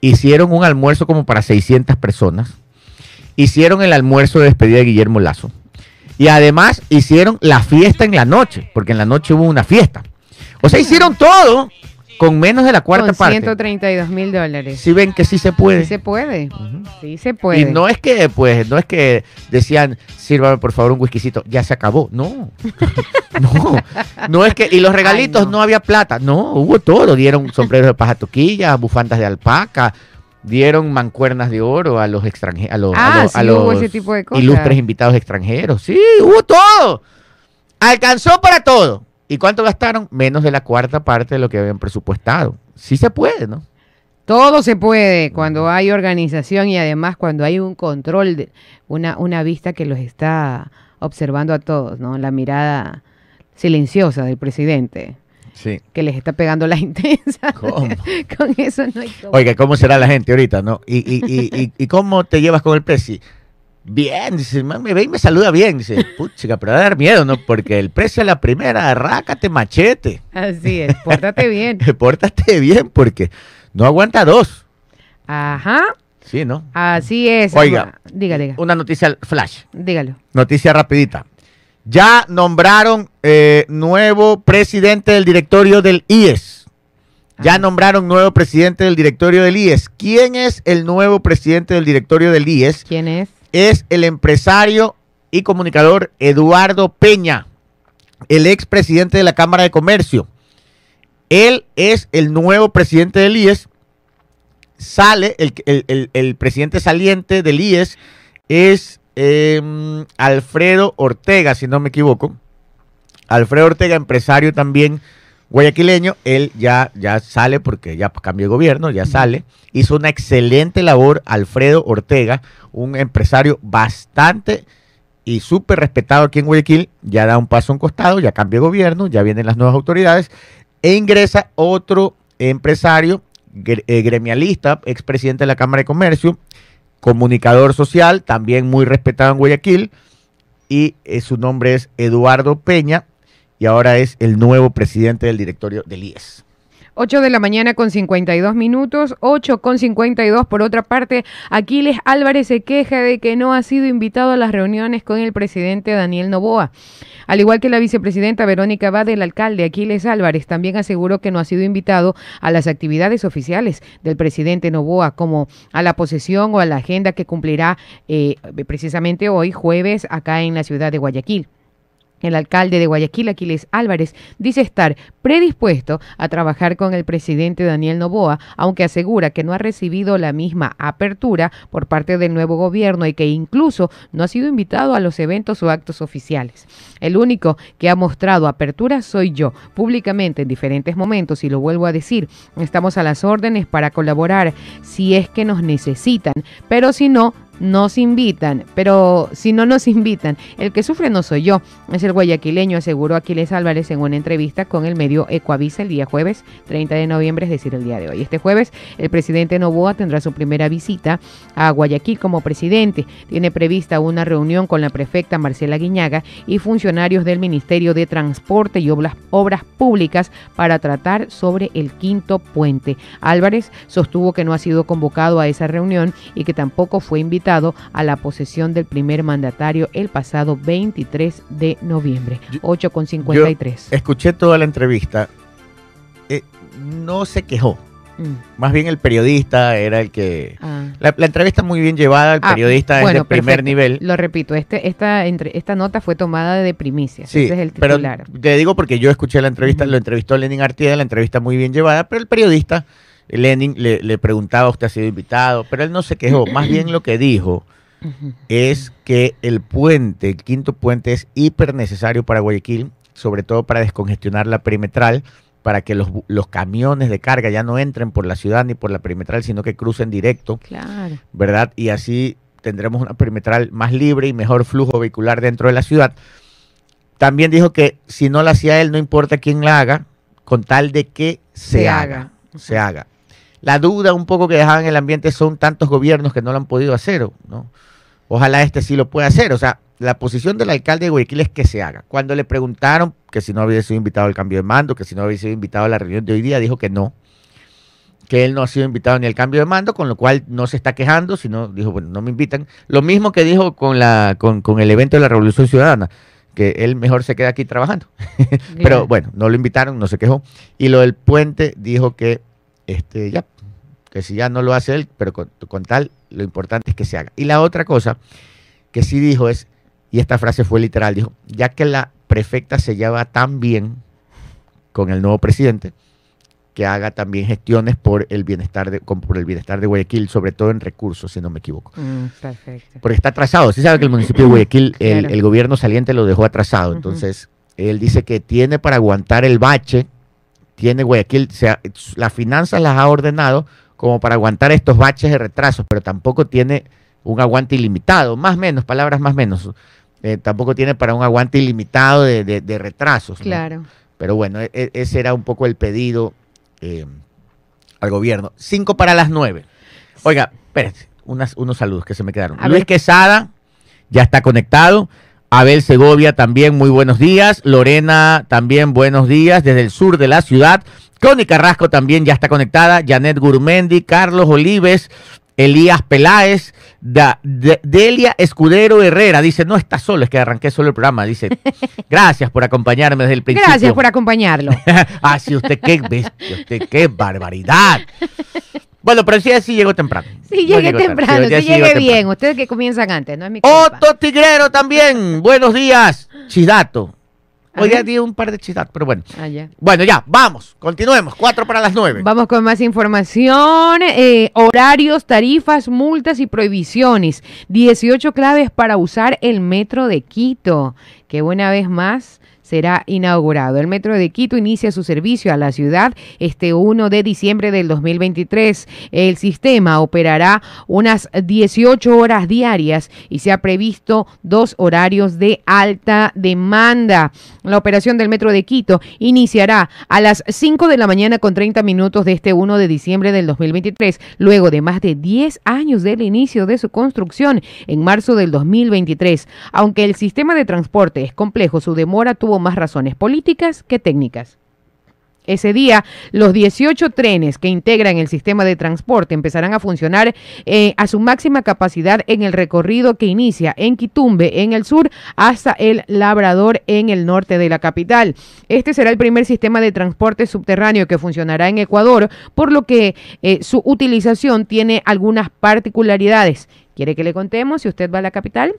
Speaker 1: hicieron un almuerzo como para 600 personas, hicieron el almuerzo de despedida de Guillermo Lazo, Y además hicieron la fiesta en la noche, porque en la noche hubo una fiesta. O sea, hicieron todo con menos de la cuarta
Speaker 2: Con
Speaker 1: parte.
Speaker 2: 132 mil dólares.
Speaker 1: Si ven que sí se puede.
Speaker 2: Sí se puede. Sí se puede.
Speaker 1: Y no es que, pues, no es que decían, sírvame por favor un whiskycito, ya se acabó. No. no. No es que, y los regalitos
Speaker 2: no.
Speaker 1: no. había plata. No, hubo todo. Dieron sombreros de paja toquilla, bufandas de alpaca, dieron mancuernas de oro a los extranjeros, a los, a
Speaker 2: Ah,
Speaker 1: los- a
Speaker 2: sí, hubo
Speaker 1: los
Speaker 2: ese tipo de cosas.
Speaker 1: ilustres invitados extranjeros. Sí, hubo todo. Alcanzó para todo. ¿Y cuánto gastaron? Menos de la cuarta parte de lo que habían presupuestado. Sí se puede, ¿no?
Speaker 2: Todo se puede cuando hay organización y además cuando hay un control, de, una, una vista que los está observando a todos, ¿no? La mirada silenciosa del presidente
Speaker 1: Sí.
Speaker 2: que les está pegando la intensa.
Speaker 1: ¿Cómo?
Speaker 2: Con eso no hay cómo.
Speaker 1: Oiga, ¿cómo será la gente ahorita, no? ¿Y, y, y, y, y cómo te llevas con el presi? Bien, dice, "Man, me ve y me saluda bien. Dice, puchica, pero va a dar miedo, ¿no? Porque el precio a la primera, rácate machete.
Speaker 2: Así es, pórtate bien.
Speaker 1: Pórtate bien, porque no aguanta dos.
Speaker 2: Ajá,
Speaker 1: Sí, ¿no?
Speaker 2: así es.
Speaker 1: Oiga.
Speaker 2: Diga, diga,
Speaker 1: Una noticia flash.
Speaker 2: dígalo.
Speaker 1: Noticia rapidita. Ya nombraron eh, nuevo presidente del directorio del IES. Ya
Speaker 2: Ah.
Speaker 1: nombraron nuevo presidente del directorio del IES. ¿Quién es el nuevo presidente del directorio del IES?
Speaker 2: ¿Quién es?
Speaker 1: Es el empresario y comunicador Eduardo Peña, el expresidente de la Cámara de Comercio. Él es el nuevo presidente del IES. Sale, el, el- el- presidente saliente del IES es em, Alfredo Ortega, si no me equivoco. Alfredo Ortega, empresario también guayaquileño, él ya, ya sale porque ya cambió de gobierno, ya sale. Hizo una excelente labor Alfredo Ortega, un empresario bastante y súper respetado aquí en Guayaquil, ya da un paso a un costado, ya cambió de gobierno, ya vienen las nuevas autoridades, e ingresa otro empresario, eh, gremialista, expresidente de la Cámara de Comercio, comunicador social, también muy respetado en Guayaquil, y eh, su nombre es Eduardo Peña, y ahora es el nuevo presidente del directorio del IES.
Speaker 2: 8 de la mañana con 52 minutos, 8 con 52. Por otra parte, Aquiles Álvarez se queja de que no ha sido invitado a las reuniones con el presidente Daniel Novoa. Al igual que la vicepresidenta Verónica Bade, el alcalde Aquiles Álvarez también aseguró que no ha sido invitado a las actividades oficiales del presidente Novoa, como a la posesión o a la agenda que cumplirá eh, precisamente hoy, jueves, acá en la ciudad de Guayaquil. El alcalde de Guayaquil, Aquiles Álvarez, dice estar predispuesto a trabajar con el presidente Daniel Novoa, aunque asegura que no ha recibido la misma apertura por parte del nuevo gobierno y que incluso no ha sido invitado a los eventos o actos oficiales. El único que ha mostrado apertura soy yo, públicamente en diferentes momentos, y lo vuelvo a decir, estamos a las órdenes para colaborar si es que nos necesitan, pero si no, nos invitan, pero si no nos invitan, el que sufre no soy yo, es el guayaquileño, aseguró Aquiles Álvarez en una entrevista con el medio Ecuavisa el día jueves 30 de noviembre, es decir, el día de hoy. Este jueves, el presidente Novoa tendrá su primera visita a Guayaquil como presidente. Tiene prevista una reunión con la prefecta Marcela Guiñaga y funcionarios del Ministerio de Transporte y Obras Públicas para tratar sobre el quinto puente. Álvarez sostuvo que no ha sido convocado a esa reunión y que tampoco fue invitado a la posesión del primer mandatario el pasado 23 de noviembre. 8 con 53.
Speaker 1: Escuché toda la entrevista. Eh, no se quejó.
Speaker 2: Mm,
Speaker 1: Más bien el periodista era el que...
Speaker 2: ah.
Speaker 1: La, la entrevista muy bien llevada, el
Speaker 2: Ah,
Speaker 1: periodista es de primer
Speaker 2: perfecto.
Speaker 1: nivel.
Speaker 2: Lo repito, este, esta, entre, esta nota fue tomada de primicia.
Speaker 1: Sí,
Speaker 2: Ese es el
Speaker 1: pero
Speaker 2: titular.
Speaker 1: te digo porque yo escuché la entrevista, lo entrevistó Lenin Artieda, la entrevista muy bien llevada, pero el periodista, Lenin, le, le preguntaba, ¿usted ha sido invitado? Pero él no se quejó, más bien lo que dijo es que el puente, el quinto puente es hiper necesario para Guayaquil, sobre todo para descongestionar la perimetral, para que los, los camiones de carga ya no entren por la ciudad ni por la perimetral, sino que crucen directo,
Speaker 2: Claro.
Speaker 1: ¿verdad? Y así tendremos una perimetral más libre y mejor flujo vehicular dentro de la ciudad. También dijo que si no la hacía él, no importa quién la haga, con tal de que se,
Speaker 2: Se
Speaker 1: haga,
Speaker 2: haga.
Speaker 1: se haga. La duda un poco que dejaban en el ambiente son tantos gobiernos que no lo han podido hacer, ¿no? Ojalá este sí lo pueda hacer. O sea, la posición del alcalde de Guayaquil es que se haga. Cuando le preguntaron que si no había sido invitado al cambio de mando, que si no había sido invitado a la reunión de hoy día, dijo que no. que él no ha sido invitado ni al cambio de mando, con lo cual no se está quejando, sino dijo, bueno, no me invitan. Lo mismo que dijo con, la, con, con el evento de la Revolución Ciudadana, que él mejor se queda aquí trabajando. Pero bueno, no lo invitaron, no se quejó. Y lo del puente dijo que este, ya, que si ya no lo hace él, pero con, con tal, lo importante es que se haga. Y la otra cosa que sí dijo es, y esta frase fue literal, dijo, ya que la prefecta se lleva tan bien con el nuevo presidente, que haga también gestiones por el bienestar de, por el bienestar de Guayaquil, sobre todo en recursos, si no me equivoco.
Speaker 2: Mm, perfecto.
Speaker 1: Porque está atrasado. Sí sabe que el municipio de Guayaquil, el,
Speaker 2: Claro.
Speaker 1: el gobierno saliente lo dejó atrasado. Entonces, él dice que tiene para aguantar el bache, tiene Guayaquil, o sea, las finanzas las ha ordenado como para aguantar estos baches de retrasos, pero tampoco tiene un aguante ilimitado, más menos, palabras más menos. Eh, tampoco tiene para un aguante ilimitado de, de- de retrasos. ¿no?
Speaker 2: Claro.
Speaker 1: Pero bueno, e- e- ese era un poco el pedido eh, al gobierno. Cinco para las nueve. Oiga, espérense, unas, unos saludos que se me quedaron.
Speaker 2: A
Speaker 1: Luis
Speaker 2: ver.
Speaker 1: Quesada ya está conectado. Abel Segovia también, muy buenos días. Lorena también, buenos días desde el sur de la ciudad. Connie Carrasco también ya está conectada. Janet Gurmendi, Carlos Olives, Elías Peláez, Da- De- Delia Escudero Herrera. Dice, no está solo, es que arranqué solo el programa. Dice, gracias por acompañarme desde el principio.
Speaker 2: Gracias por acompañarlo.
Speaker 1: ah, sí, usted qué bestia, usted qué barbaridad. Bueno, pero sí, sí llegó temprano.
Speaker 2: Sí,
Speaker 1: No
Speaker 2: temprano,
Speaker 1: sí,
Speaker 2: sí,
Speaker 1: temprano.
Speaker 2: bien. Ustedes que comienzan antes, no es mi culpa.
Speaker 1: Otto Tigrero también. Buenos días, Chidato. Hoy
Speaker 2: Ajá.
Speaker 1: ya di un par de chidatos, pero bueno.
Speaker 2: Ah, ya.
Speaker 1: Bueno, ya, vamos. Continuemos. Cuatro para las nueve.
Speaker 2: Vamos con más información, eh, horarios, tarifas, multas y prohibiciones. 18 claves para usar el metro de Quito, que una vez más será inaugurado. El metro de Quito inicia su servicio a la ciudad este 1 de diciembre del 2023. El sistema operará unas 18 horas diarias y se ha previsto dos horarios de alta demanda. La operación del metro de Quito iniciará a las 5 de la mañana con 30 minutos de este 1 de diciembre del 2023, luego de más de 10 años del inicio de su construcción en marzo del 2023. Aunque el sistema de transporte es complejo, su demora tuvo más razones políticas que técnicas. Ese día, los 18 trenes que integran el sistema de transporte empezarán a funcionar eh, a su máxima capacidad en el recorrido que inicia en Quitumbe, en el sur, hasta el Labrador, en el norte de la capital. Este será el primer sistema de transporte subterráneo que funcionará en Ecuador, por lo que eh, su utilización tiene algunas particularidades. ¿Quiere que le contemos si usted va a la capital?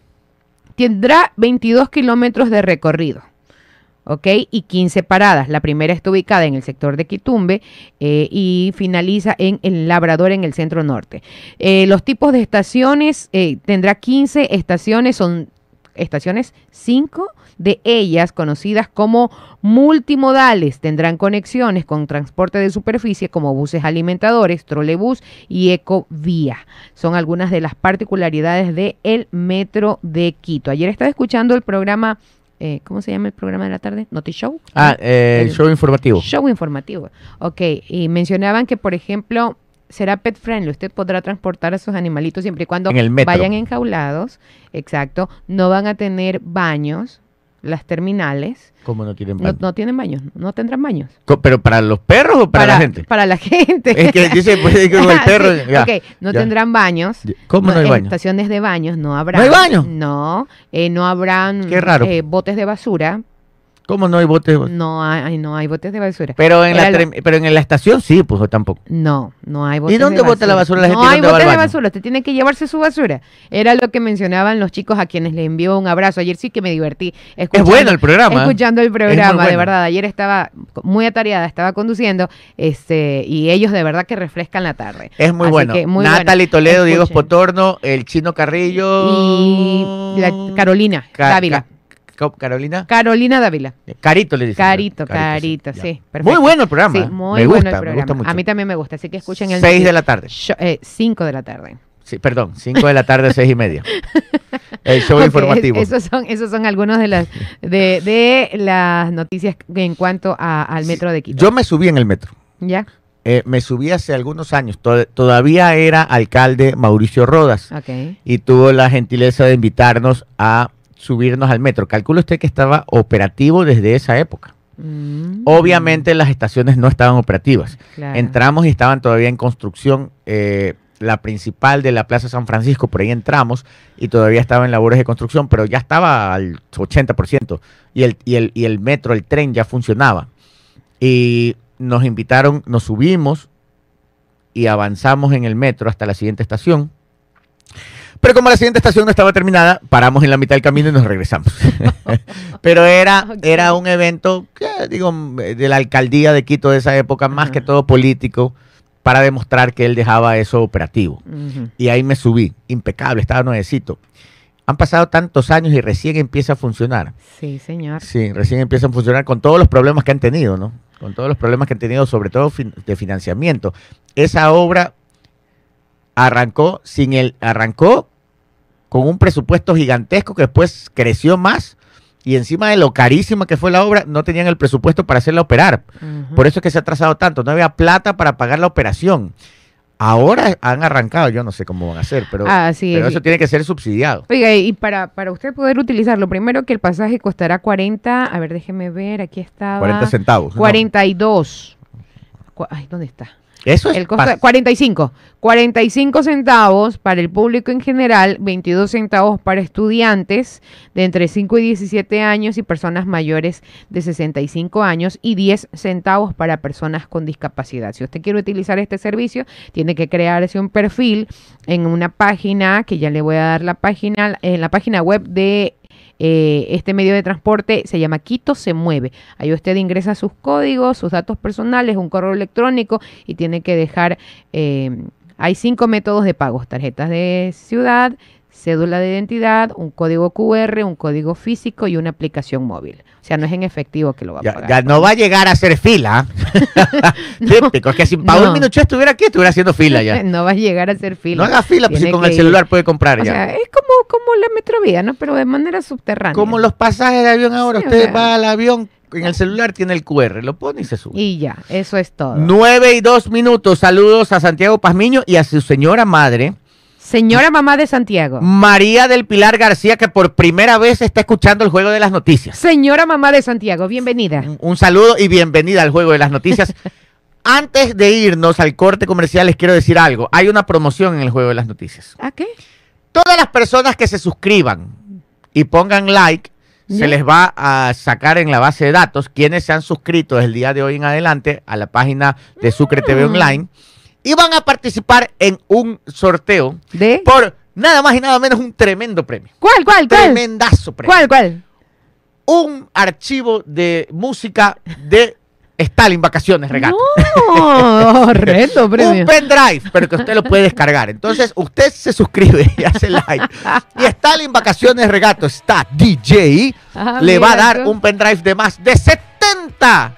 Speaker 2: Tendrá 22 kilómetros de recorrido. ¿Ok? Y 15 paradas. La primera está ubicada en el sector de Quitumbe eh, y finaliza en el Labrador, en el centro norte. Eh, los tipos de estaciones, eh, tendrá 15 estaciones, son estaciones 5 de ellas conocidas como multimodales. Tendrán conexiones con transporte de superficie como buses alimentadores, trolebús y ecovía. Son algunas de las particularidades del metro de Quito. Ayer estaba escuchando el programa, eh, ¿cómo se llama el programa de la tarde? Noti Show.
Speaker 1: Ah, eh, el show informativo.
Speaker 2: Show informativo. Ok, y mencionaban que, por ejemplo, será pet friendly. Usted podrá transportar a sus animalitos siempre y cuando
Speaker 1: En
Speaker 2: vayan enjaulados. Exacto. No van a tener baños, las terminales.
Speaker 1: ¿Cómo no tienen
Speaker 2: No,
Speaker 1: baño?
Speaker 2: no tienen baños, no tendrán baños.
Speaker 1: ¿Pero para los perros o para, la gente?
Speaker 2: Para la gente.
Speaker 1: Es que dice, pues, es que con el
Speaker 2: Ah,
Speaker 1: perro.
Speaker 2: sí,
Speaker 1: ya,
Speaker 2: ok, no
Speaker 1: ya.
Speaker 2: tendrán baños.
Speaker 1: ¿Cómo no hay
Speaker 2: en
Speaker 1: baño?
Speaker 2: Estaciones de baños no habrá.
Speaker 1: ¿No hay baño?
Speaker 2: No, eh, no habrán
Speaker 1: Qué raro.
Speaker 2: eh, botes de basura.
Speaker 1: ¿Cómo no hay botes?
Speaker 2: No hay, no hay botes de basura.
Speaker 1: Pero en, la,
Speaker 2: lo-
Speaker 1: pero en la estación sí, pues tampoco.
Speaker 2: No, no hay botes
Speaker 1: ¿Y dónde
Speaker 2: de
Speaker 1: bota la basura la gente?
Speaker 2: No
Speaker 1: ¿Y
Speaker 2: hay botes de basura, usted tiene que llevarse su basura. Era lo que mencionaban los chicos a quienes le envió un abrazo. Ayer sí que me divertí. Escuchando,
Speaker 1: bueno el programa, ¿eh?
Speaker 2: Escuchando el
Speaker 1: Es
Speaker 2: programa, de verdad. Ayer estaba muy atareada, estaba conduciendo este y ellos de verdad que refrescan la tarde.
Speaker 1: Es muy
Speaker 2: Así
Speaker 1: bueno.
Speaker 2: que muy
Speaker 1: Natalie
Speaker 2: bueno.
Speaker 1: Toledo, Diego. Potorno, el Chino Carrillo.
Speaker 2: Y la Carolina
Speaker 1: Ca-
Speaker 2: Dávila.
Speaker 1: Ca- Ca- Carolina.
Speaker 2: Carolina Dávila.
Speaker 1: Carito le dicen.
Speaker 2: Carito, carito, sí. perfecto.
Speaker 1: Muy bueno el programa.
Speaker 2: Sí,
Speaker 1: ¿eh?
Speaker 2: muy
Speaker 1: me
Speaker 2: bueno
Speaker 1: gusta,
Speaker 2: el
Speaker 1: me
Speaker 2: programa.
Speaker 1: gusta mucho.
Speaker 2: A mí también me gusta, así que escuchen el
Speaker 1: 6 de la tarde.
Speaker 2: 5 de la tarde.
Speaker 1: Sí, perdón, 5 de la tarde, 6 y media. El show informativo.
Speaker 2: es- esos son, esos son algunos de las de, de las noticias en cuanto a- al metro de Quito.
Speaker 1: Yo me subí en el metro.
Speaker 2: ¿Ya?
Speaker 1: Eh, me subí hace algunos años. To- todavía era alcalde Mauricio Rodas.
Speaker 2: Ok.
Speaker 1: y tuvo la gentileza de invitarnos a subirnos al metro. Calcula usted que estaba operativo desde esa época.
Speaker 2: Mm,
Speaker 1: Obviamente las estaciones no estaban operativas.
Speaker 2: claro.
Speaker 1: Entramos y estaban todavía en construcción. eh, la principal de la Plaza San Francisco, por ahí entramos y todavía estaba en labores de construcción, pero ya estaba al 80%. Y el, y el, y el metro, el tren ya funcionaba. Y nos invitaron, nos subimos y avanzamos en el metro hasta la siguiente estación. Pero como la siguiente estación no estaba terminada, paramos en la mitad del camino y nos regresamos. Pero era, era un evento, que, digo, de la alcaldía de Quito de esa época, más que todo político, para demostrar que él dejaba eso operativo. Y ahí me subí, impecable, estaba nuevecito. Han pasado tantos años y recién empieza a funcionar.
Speaker 2: Sí, señor.
Speaker 1: Sí, recién empieza a funcionar con todos los problemas que han tenido, ¿no? Con todos los problemas que han tenido, sobre todo fin- de financiamiento. Esa obra arrancó sin el arrancó con un presupuesto gigantesco que después creció más y encima de lo carísima que fue la obra, no tenían el presupuesto para hacerla operar. Por eso es que se ha atrasado tanto, no había plata para pagar la operación. Ahora han arrancado, yo no sé cómo van a hacer, pero,
Speaker 2: Así
Speaker 1: pero
Speaker 2: es.
Speaker 1: eso tiene que ser subsidiado.
Speaker 2: Oiga, y para, para usted poder utilizarlo, primero que el pasaje costará 40, a ver, déjeme ver, aquí estaba.
Speaker 1: 40 centavos. ¿no?
Speaker 2: 42. Cu- Ay, ¿dónde está?
Speaker 1: Eso es
Speaker 2: El costo,
Speaker 1: pas-
Speaker 2: 45. 45 centavos para el público en general, 22 centavos para estudiantes de entre 5 y 17 años y personas mayores de 65 años y 10 centavos para personas con discapacidad. Si usted quiere utilizar este servicio, tiene que crearse un perfil en una página que ya le voy a dar la página, en la página web de eh, este medio de transporte se llama Quito se mueve. Ahí usted ingresa sus códigos, sus datos personales, un correo electrónico y tiene que dejar, eh, hay cinco métodos de pagos, tarjetas de ciudad, cédula de identidad, un código QR, un código físico y una aplicación móvil. O sea, no es en efectivo que lo va a pagar.
Speaker 1: ya no va a llegar a hacer fila. Típico, es que si Paul
Speaker 2: no.
Speaker 1: Minuché estuviera aquí, estuviera haciendo fila ya.
Speaker 2: no va a llegar a hacer fila.
Speaker 1: No haga fila, pues si con el
Speaker 2: ir.
Speaker 1: celular puede comprar
Speaker 2: O
Speaker 1: ya.
Speaker 2: sea, es como, como la metrovía, ¿no? Pero de manera subterránea.
Speaker 1: Como los pasajes de avión ahora,
Speaker 2: Sí, o
Speaker 1: usted
Speaker 2: sea.
Speaker 1: va al avión, en el celular tiene el QR, lo pone y se sube.
Speaker 2: Y ya, eso es todo.
Speaker 1: 9 y 2 minutos. Saludos a Santiago Pazmiño y a su señora madre,
Speaker 2: Señora mamá de Santiago.
Speaker 1: María del Pilar García, que por primera vez está escuchando el juego de las noticias.
Speaker 2: Señora mamá de Santiago, bienvenida.
Speaker 1: Un, un saludo y bienvenida al juego de las noticias. Antes de irnos al corte comercial, les quiero decir algo. Hay una promoción en el juego de las noticias.
Speaker 2: ¿A qué?
Speaker 1: Todas las personas que se suscriban y pongan like, se les va a sacar en la base de datos quienes se han suscrito desde el día de hoy en adelante a la página de Sucre TV
Speaker 2: Mm.
Speaker 1: Online y van a participar en un sorteo
Speaker 2: ¿De?
Speaker 1: por nada más y nada menos un tremendo premio.
Speaker 2: ¿Cuál, cuál, cuál?
Speaker 1: Tremendazo premio.
Speaker 2: ¿Cuál, cuál?
Speaker 1: Un archivo de música de Stalin Vacaciones Regata.
Speaker 2: No, reto premio.
Speaker 1: Un pendrive, pero que usted lo puede descargar. Entonces, usted se suscribe y hace like. Y Stalin Vacaciones Regato está DJ.
Speaker 2: Ah,
Speaker 1: le va a dar
Speaker 2: tú.
Speaker 1: un pendrive de más de 70,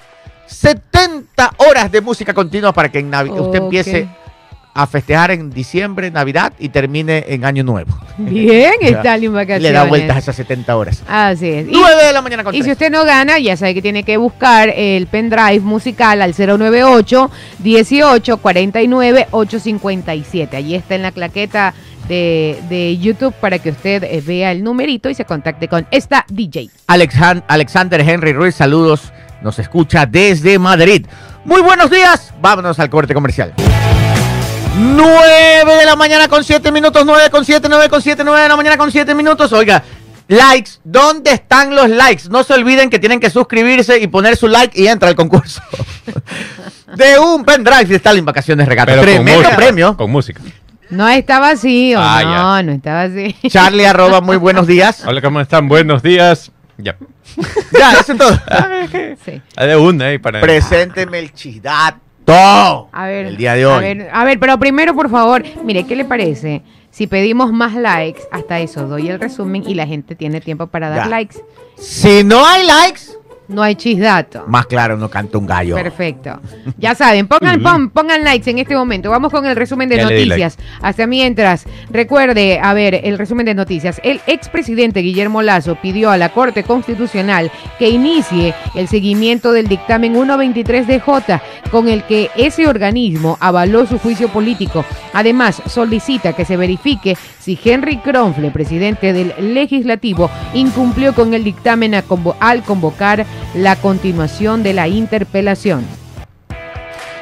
Speaker 1: 70 horas de música continua para que en Navi- usted empiece a festejar en diciembre, Navidad y termine en Año Nuevo.
Speaker 2: Bien,
Speaker 1: Ya.
Speaker 2: Stalin Vacaciones.
Speaker 1: Le da vueltas a esas 70 horas.
Speaker 2: Así es. Y,
Speaker 1: 9 de la mañana con
Speaker 2: y si usted no gana, ya sabe que tiene que buscar el pendrive musical al 098 18 49 857. Allí está en la claqueta de, de YouTube para que usted eh, vea el numerito y se contacte con esta DJ.
Speaker 1: Alexan- Alexander Henry Ruiz, saludos. Nos escucha desde Madrid. Muy buenos días. Vámonos al corte comercial. 9 de la mañana con 7 minutos, 9 con 7, 9 con 7, 9 de la mañana con 7 minutos. Oiga, likes, ¿dónde están los likes? No se olviden que tienen que suscribirse y poner su like y entra al concurso. de un pendrive de Stalin Vacaciones Regato.
Speaker 3: Pero con
Speaker 1: Tremendo
Speaker 3: música,
Speaker 1: premio.
Speaker 3: Con música.
Speaker 2: No está vacío,
Speaker 3: Ah,
Speaker 2: no, no está vacío.
Speaker 1: Charlie arroba, muy buenos días.
Speaker 3: Hola, ¿cómo están? Buenos días. Ya.
Speaker 1: Ya, eso es todo.
Speaker 2: Sí.
Speaker 3: De una ahí para.
Speaker 1: Presénteme el chidato.
Speaker 2: A ver,
Speaker 1: El día de
Speaker 2: A
Speaker 1: hoy.
Speaker 2: ver, a ver, pero primero, por favor, mire, ¿qué le parece? Si pedimos más likes, hasta eso doy el resumen y la gente tiene tiempo para dar
Speaker 1: Ya.
Speaker 2: likes.
Speaker 1: Si no hay likes,
Speaker 2: No hay chisdato.
Speaker 1: más claro, no canta un gallo.
Speaker 2: Perfecto. Ya saben, pongan, pon- pongan likes en este momento. Vamos con el resumen de
Speaker 3: Ya
Speaker 2: noticias. Hasta mientras, recuerde, a ver, el resumen de noticias. El expresidente Guillermo Lazo pidió a la Corte Constitucional que inicie el seguimiento del dictamen 123DJ, con el que ese organismo avaló su juicio político. Además, solicita que se verifique si Henry Kronfle, presidente del legislativo, incumplió con el dictamen a convo- al convocar la continuación de la interpelación.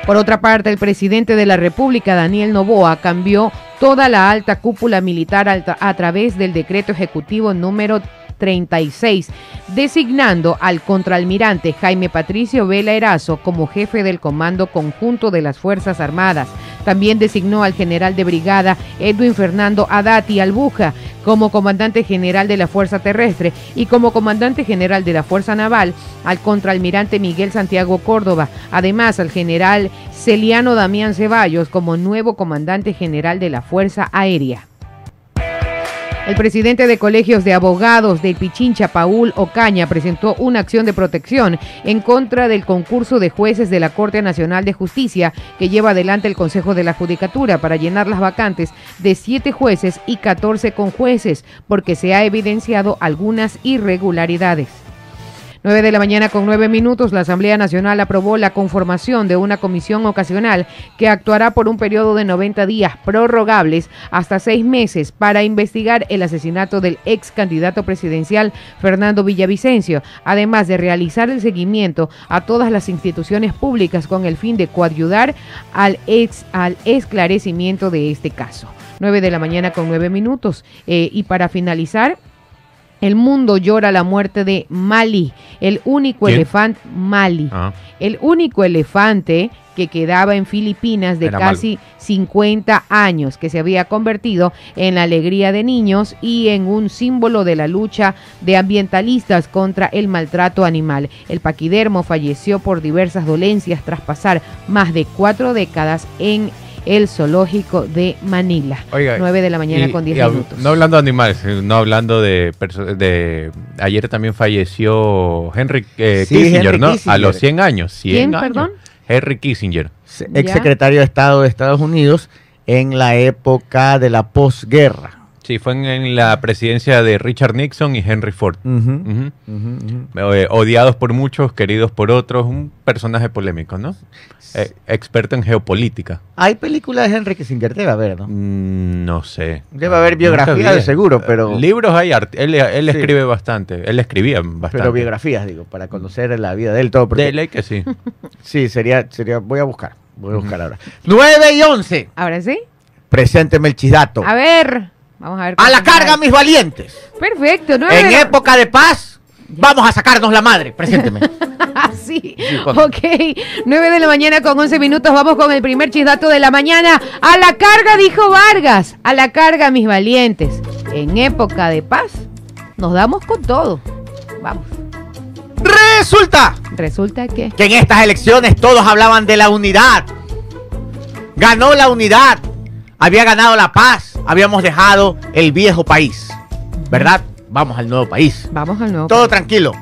Speaker 2: Por otra parte, el presidente de la República, Daniel Novoa, cambió toda la alta cúpula militar a través del decreto ejecutivo número 36, designando al contraalmirante Jaime Patricio Vela Erazo como jefe del Comando Conjunto de las Fuerzas Armadas. También designó al general de brigada Edwin Fernando Adati Albuja como comandante general de la Fuerza Terrestre y como comandante general de la Fuerza Naval al contraalmirante Miguel Santiago Córdoba. Además, al general Celiano Damián Ceballos como nuevo comandante general de la Fuerza Aérea. El presidente de colegios de abogados del Pichincha, Paul Ocaña, presentó una acción de protección en contra del concurso de jueces de la Corte Nacional de Justicia que lleva adelante el Consejo de la Judicatura para llenar las vacantes de siete jueces y 14 conjueces, porque se ha evidenciado algunas irregularidades. 9 de la mañana con 9 minutos, la Asamblea Nacional aprobó la conformación de una comisión ocasional que actuará por un periodo de 90 días prorrogables hasta seis meses para investigar el asesinato del ex candidato presidencial Fernando Villavicencio, además de realizar el seguimiento a todas las instituciones públicas con el fin de coadyudar al, ex, al esclarecimiento de este caso. 9 de la mañana con 9 minutos. Eh, y para finalizar, el mundo llora la muerte de Mali, el único
Speaker 3: ¿Quién?
Speaker 2: elefante Mali,
Speaker 3: Ah.
Speaker 2: el único elefante que quedaba en Filipinas de
Speaker 3: Era
Speaker 2: casi 50 años, que se había convertido en la alegría de niños y en un símbolo de la lucha de ambientalistas contra el maltrato animal. El paquidermo falleció por diversas dolencias tras pasar más de cuatro décadas en el zoológico de Manila.
Speaker 3: Oiga,
Speaker 2: 9 de la mañana
Speaker 3: y-
Speaker 2: con 10
Speaker 3: y hab-
Speaker 2: minutos.
Speaker 3: No hablando de animales, eh, no hablando de, de... Ayer también falleció Henry eh,
Speaker 1: Sí,
Speaker 3: Kissinger,
Speaker 1: Henry
Speaker 3: ¿no?
Speaker 1: Kissinger.
Speaker 3: A los 100 años. 100
Speaker 2: ¿Quién,
Speaker 3: años.
Speaker 2: perdón?
Speaker 3: Henry Kissinger.
Speaker 1: Ex secretario de Estado de Estados Unidos en la época de la posguerra.
Speaker 3: Sí, fue en, en la presidencia de Richard Nixon y Henry Ford. Eh, odiados por muchos, queridos por otros, un personaje polémico, ¿no? Eh, experto en geopolítica.
Speaker 1: Hay películas de Henry Kissinger, debe haber, ¿no?
Speaker 3: Mm, No sé.
Speaker 1: Debe haber biografía
Speaker 3: Nunca vi.
Speaker 1: de seguro, pero-
Speaker 3: Eh, Libros hay, art- él, él
Speaker 1: Sí.
Speaker 3: escribe bastante, él escribía bastante.
Speaker 1: Pero biografías, digo, para conocer la vida de él todo. porque-
Speaker 3: De ley que sí.
Speaker 1: Sí, sería, sería, voy a buscar, voy a buscar ahora. 9 y 11,
Speaker 2: Ahora sí.
Speaker 1: presénteme el chidato.
Speaker 2: A ver, vamos a ver.
Speaker 1: A la carga,
Speaker 2: hay.
Speaker 1: mis valientes.
Speaker 2: Perfecto, nueve
Speaker 1: En época de paz, vamos a sacarnos la madre. Presénteme.
Speaker 2: sí. Ok, 9 de la mañana con 11 minutos. Vamos con el primer chisdato de la mañana. A la carga, dijo Vargas. A la carga, mis valientes. En época de paz, nos damos con todo. Vamos.
Speaker 1: Resulta
Speaker 2: Resulta que.
Speaker 1: que en estas elecciones todos hablaban de la unidad. Ganó la unidad. Había ganado la paz. Habíamos dejado el viejo país. ¿Verdad? Vamos al nuevo país.
Speaker 2: Vamos al nuevo.
Speaker 1: Todo tranquilo.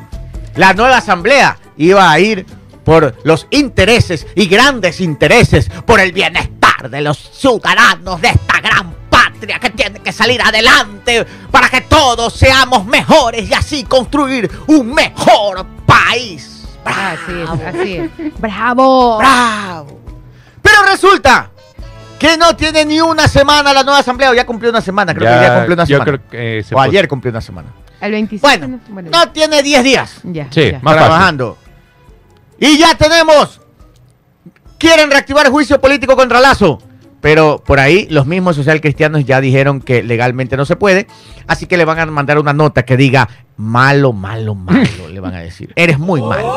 Speaker 1: La nueva asamblea iba a ir por los intereses y grandes intereses, por el bienestar de los ciudadanos de esta gran patria que tiene que salir adelante para que todos seamos mejores y así construir un mejor país.
Speaker 2: Así es, así es. ¡Bravo!
Speaker 1: ¡Bravo! Pero resulta que no tiene ni una semana la nueva asamblea, o ya cumplió una semana, creo que ya cumplió una
Speaker 3: yo
Speaker 1: semana.
Speaker 3: creo que eh, se
Speaker 1: o ayer cumplió una semana.
Speaker 2: El 27.
Speaker 1: Bueno,
Speaker 2: bueno,
Speaker 1: no tiene 10 días.
Speaker 2: ya,
Speaker 3: Sí,
Speaker 2: ya.
Speaker 3: Más fácil.
Speaker 1: trabajando. Y ya tenemos. Quieren reactivar juicio político contra Lazo. Pero por ahí los mismos socialcristianos ya dijeron que legalmente no se puede. Así que le van a mandar una nota que diga malo, malo, malo. le van a decir. Eres muy malo.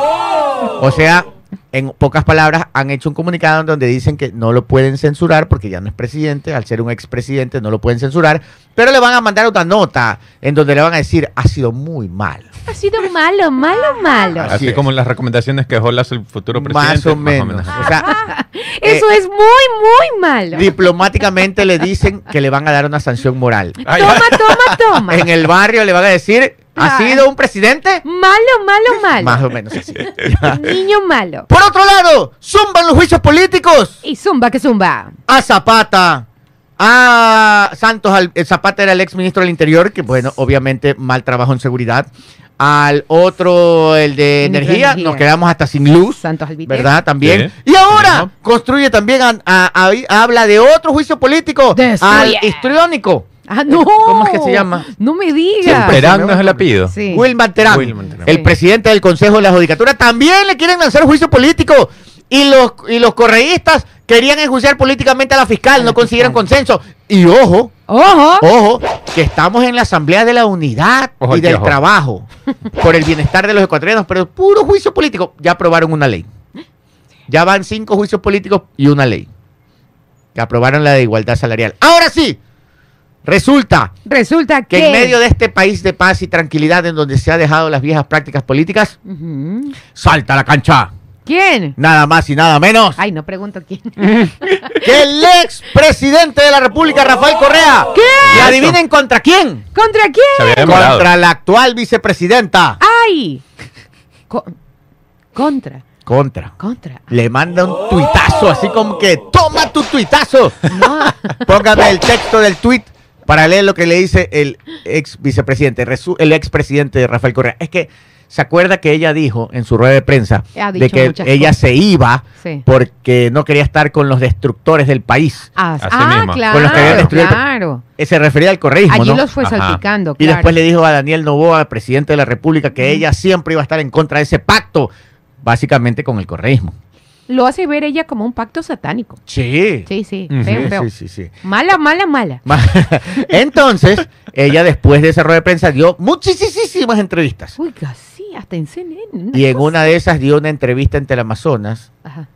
Speaker 1: O sea, en pocas palabras, han hecho un comunicado en donde dicen que no lo pueden censurar porque ya no es presidente. Al ser un expresidente no lo pueden censurar. Pero le van a mandar una nota en donde le van a decir ha sido muy malo.
Speaker 2: Ha sido malo, malo, malo.
Speaker 1: Así
Speaker 3: como las recomendaciones que dejó el futuro presidente.
Speaker 1: Más o menos. O sea,
Speaker 2: Eso
Speaker 1: eh,
Speaker 2: es muy, muy malo.
Speaker 1: diplomáticamente le dicen que le van a dar una sanción moral.
Speaker 3: Ay,
Speaker 2: Toma, toma, toma.
Speaker 1: En el barrio le van a decir, ¿ha sido un presidente?
Speaker 2: Malo, malo, malo.
Speaker 1: Más o menos así.
Speaker 2: Niño malo.
Speaker 1: Por otro lado, zumban los juicios políticos
Speaker 2: Y zumba, que zumba.
Speaker 1: a Zapata. A Santos, Al- eh, Zapata era el ex ministro del Interior, que bueno, obviamente mal trabajo en seguridad. Al otro, el de energía,
Speaker 2: Energía.
Speaker 1: nos quedamos hasta sin luz.
Speaker 2: Santos Alvite.
Speaker 1: ¿Verdad? También.
Speaker 3: Sí.
Speaker 1: Y ahora construye también, a- a- a- habla de otro juicio político
Speaker 2: Destruye.
Speaker 1: al histriónico.
Speaker 2: Ah, no.
Speaker 1: ¿Cómo es que se llama?
Speaker 2: No me digas.
Speaker 3: Terán no es el apellido.
Speaker 2: Sí.
Speaker 1: Wilman Terán,
Speaker 3: Wilman Terán.
Speaker 1: el
Speaker 2: Sí.
Speaker 1: presidente del Consejo de la Judicatura, también le quieren lanzar juicio político. Y los, y los correístas querían enjuiciar políticamente a la fiscal,
Speaker 2: A
Speaker 1: no consiguieron consenso. Y ojo,
Speaker 2: Ojo.
Speaker 1: ojo, que estamos en la Asamblea de la Unidad
Speaker 3: Ojo
Speaker 1: y del
Speaker 3: ojo.
Speaker 1: Trabajo, por el bienestar de los ecuatorianos, pero puro juicio político. Ya aprobaron una ley. Ya van cinco juicios políticos y una ley. Que aprobaron la de igualdad salarial. Ahora sí, resulta
Speaker 2: Resulta que.
Speaker 1: que en medio de este país de paz y tranquilidad en donde se ha dejado las viejas prácticas políticas, salta a la cancha.
Speaker 2: ¿Quién?
Speaker 1: Nada más y nada menos
Speaker 2: Ay, no pregunto quién.
Speaker 1: que el ex presidente de la República, Rafael Correa.
Speaker 2: ¿Qué?
Speaker 1: ¿Y adivinen contra quién?
Speaker 2: ¿Contra quién?
Speaker 1: Contra la actual vicepresidenta.
Speaker 2: ¡Ay! Co- contra.
Speaker 1: Contra.
Speaker 2: Contra.
Speaker 1: Le manda un tuitazo, así como que toma tu tuitazo.
Speaker 2: No.
Speaker 1: Póngame el texto del tuit para leer lo que le dice el ex vicepresidente, el ex presidente Rafael Correa. Es que se acuerda que ella dijo en su rueda de prensa de que ella
Speaker 2: cosas.
Speaker 1: se iba
Speaker 2: Sí.
Speaker 1: porque no quería estar con los destructores del país.
Speaker 2: Ah,
Speaker 3: Así
Speaker 2: ah,
Speaker 3: mismo.
Speaker 2: claro.
Speaker 1: Con los que habían destruido el-
Speaker 2: claro.
Speaker 1: Eh, Se refería al correísmo,
Speaker 2: Allí
Speaker 1: ¿no?
Speaker 2: los fue
Speaker 3: Ajá.
Speaker 2: salpicando,
Speaker 1: Y
Speaker 2: claro.
Speaker 1: después le dijo a Daniel Novoa, presidente de la República, que ella siempre iba a estar en contra de ese pacto, básicamente con el correísmo.
Speaker 2: Lo hace ver ella como un pacto satánico.
Speaker 1: Sí.
Speaker 2: Sí, sí. Feo,
Speaker 1: Sí,
Speaker 2: feo.
Speaker 1: sí, sí, sí.
Speaker 2: Mala, mala, mala.
Speaker 1: Ma- Entonces, ella después de esa rueda de prensa dio muchísimas entrevistas.
Speaker 2: Uiga, sí, hasta en CNN.
Speaker 1: Y en una de esas dio una entrevista en Teleamazonas
Speaker 2: Ajá.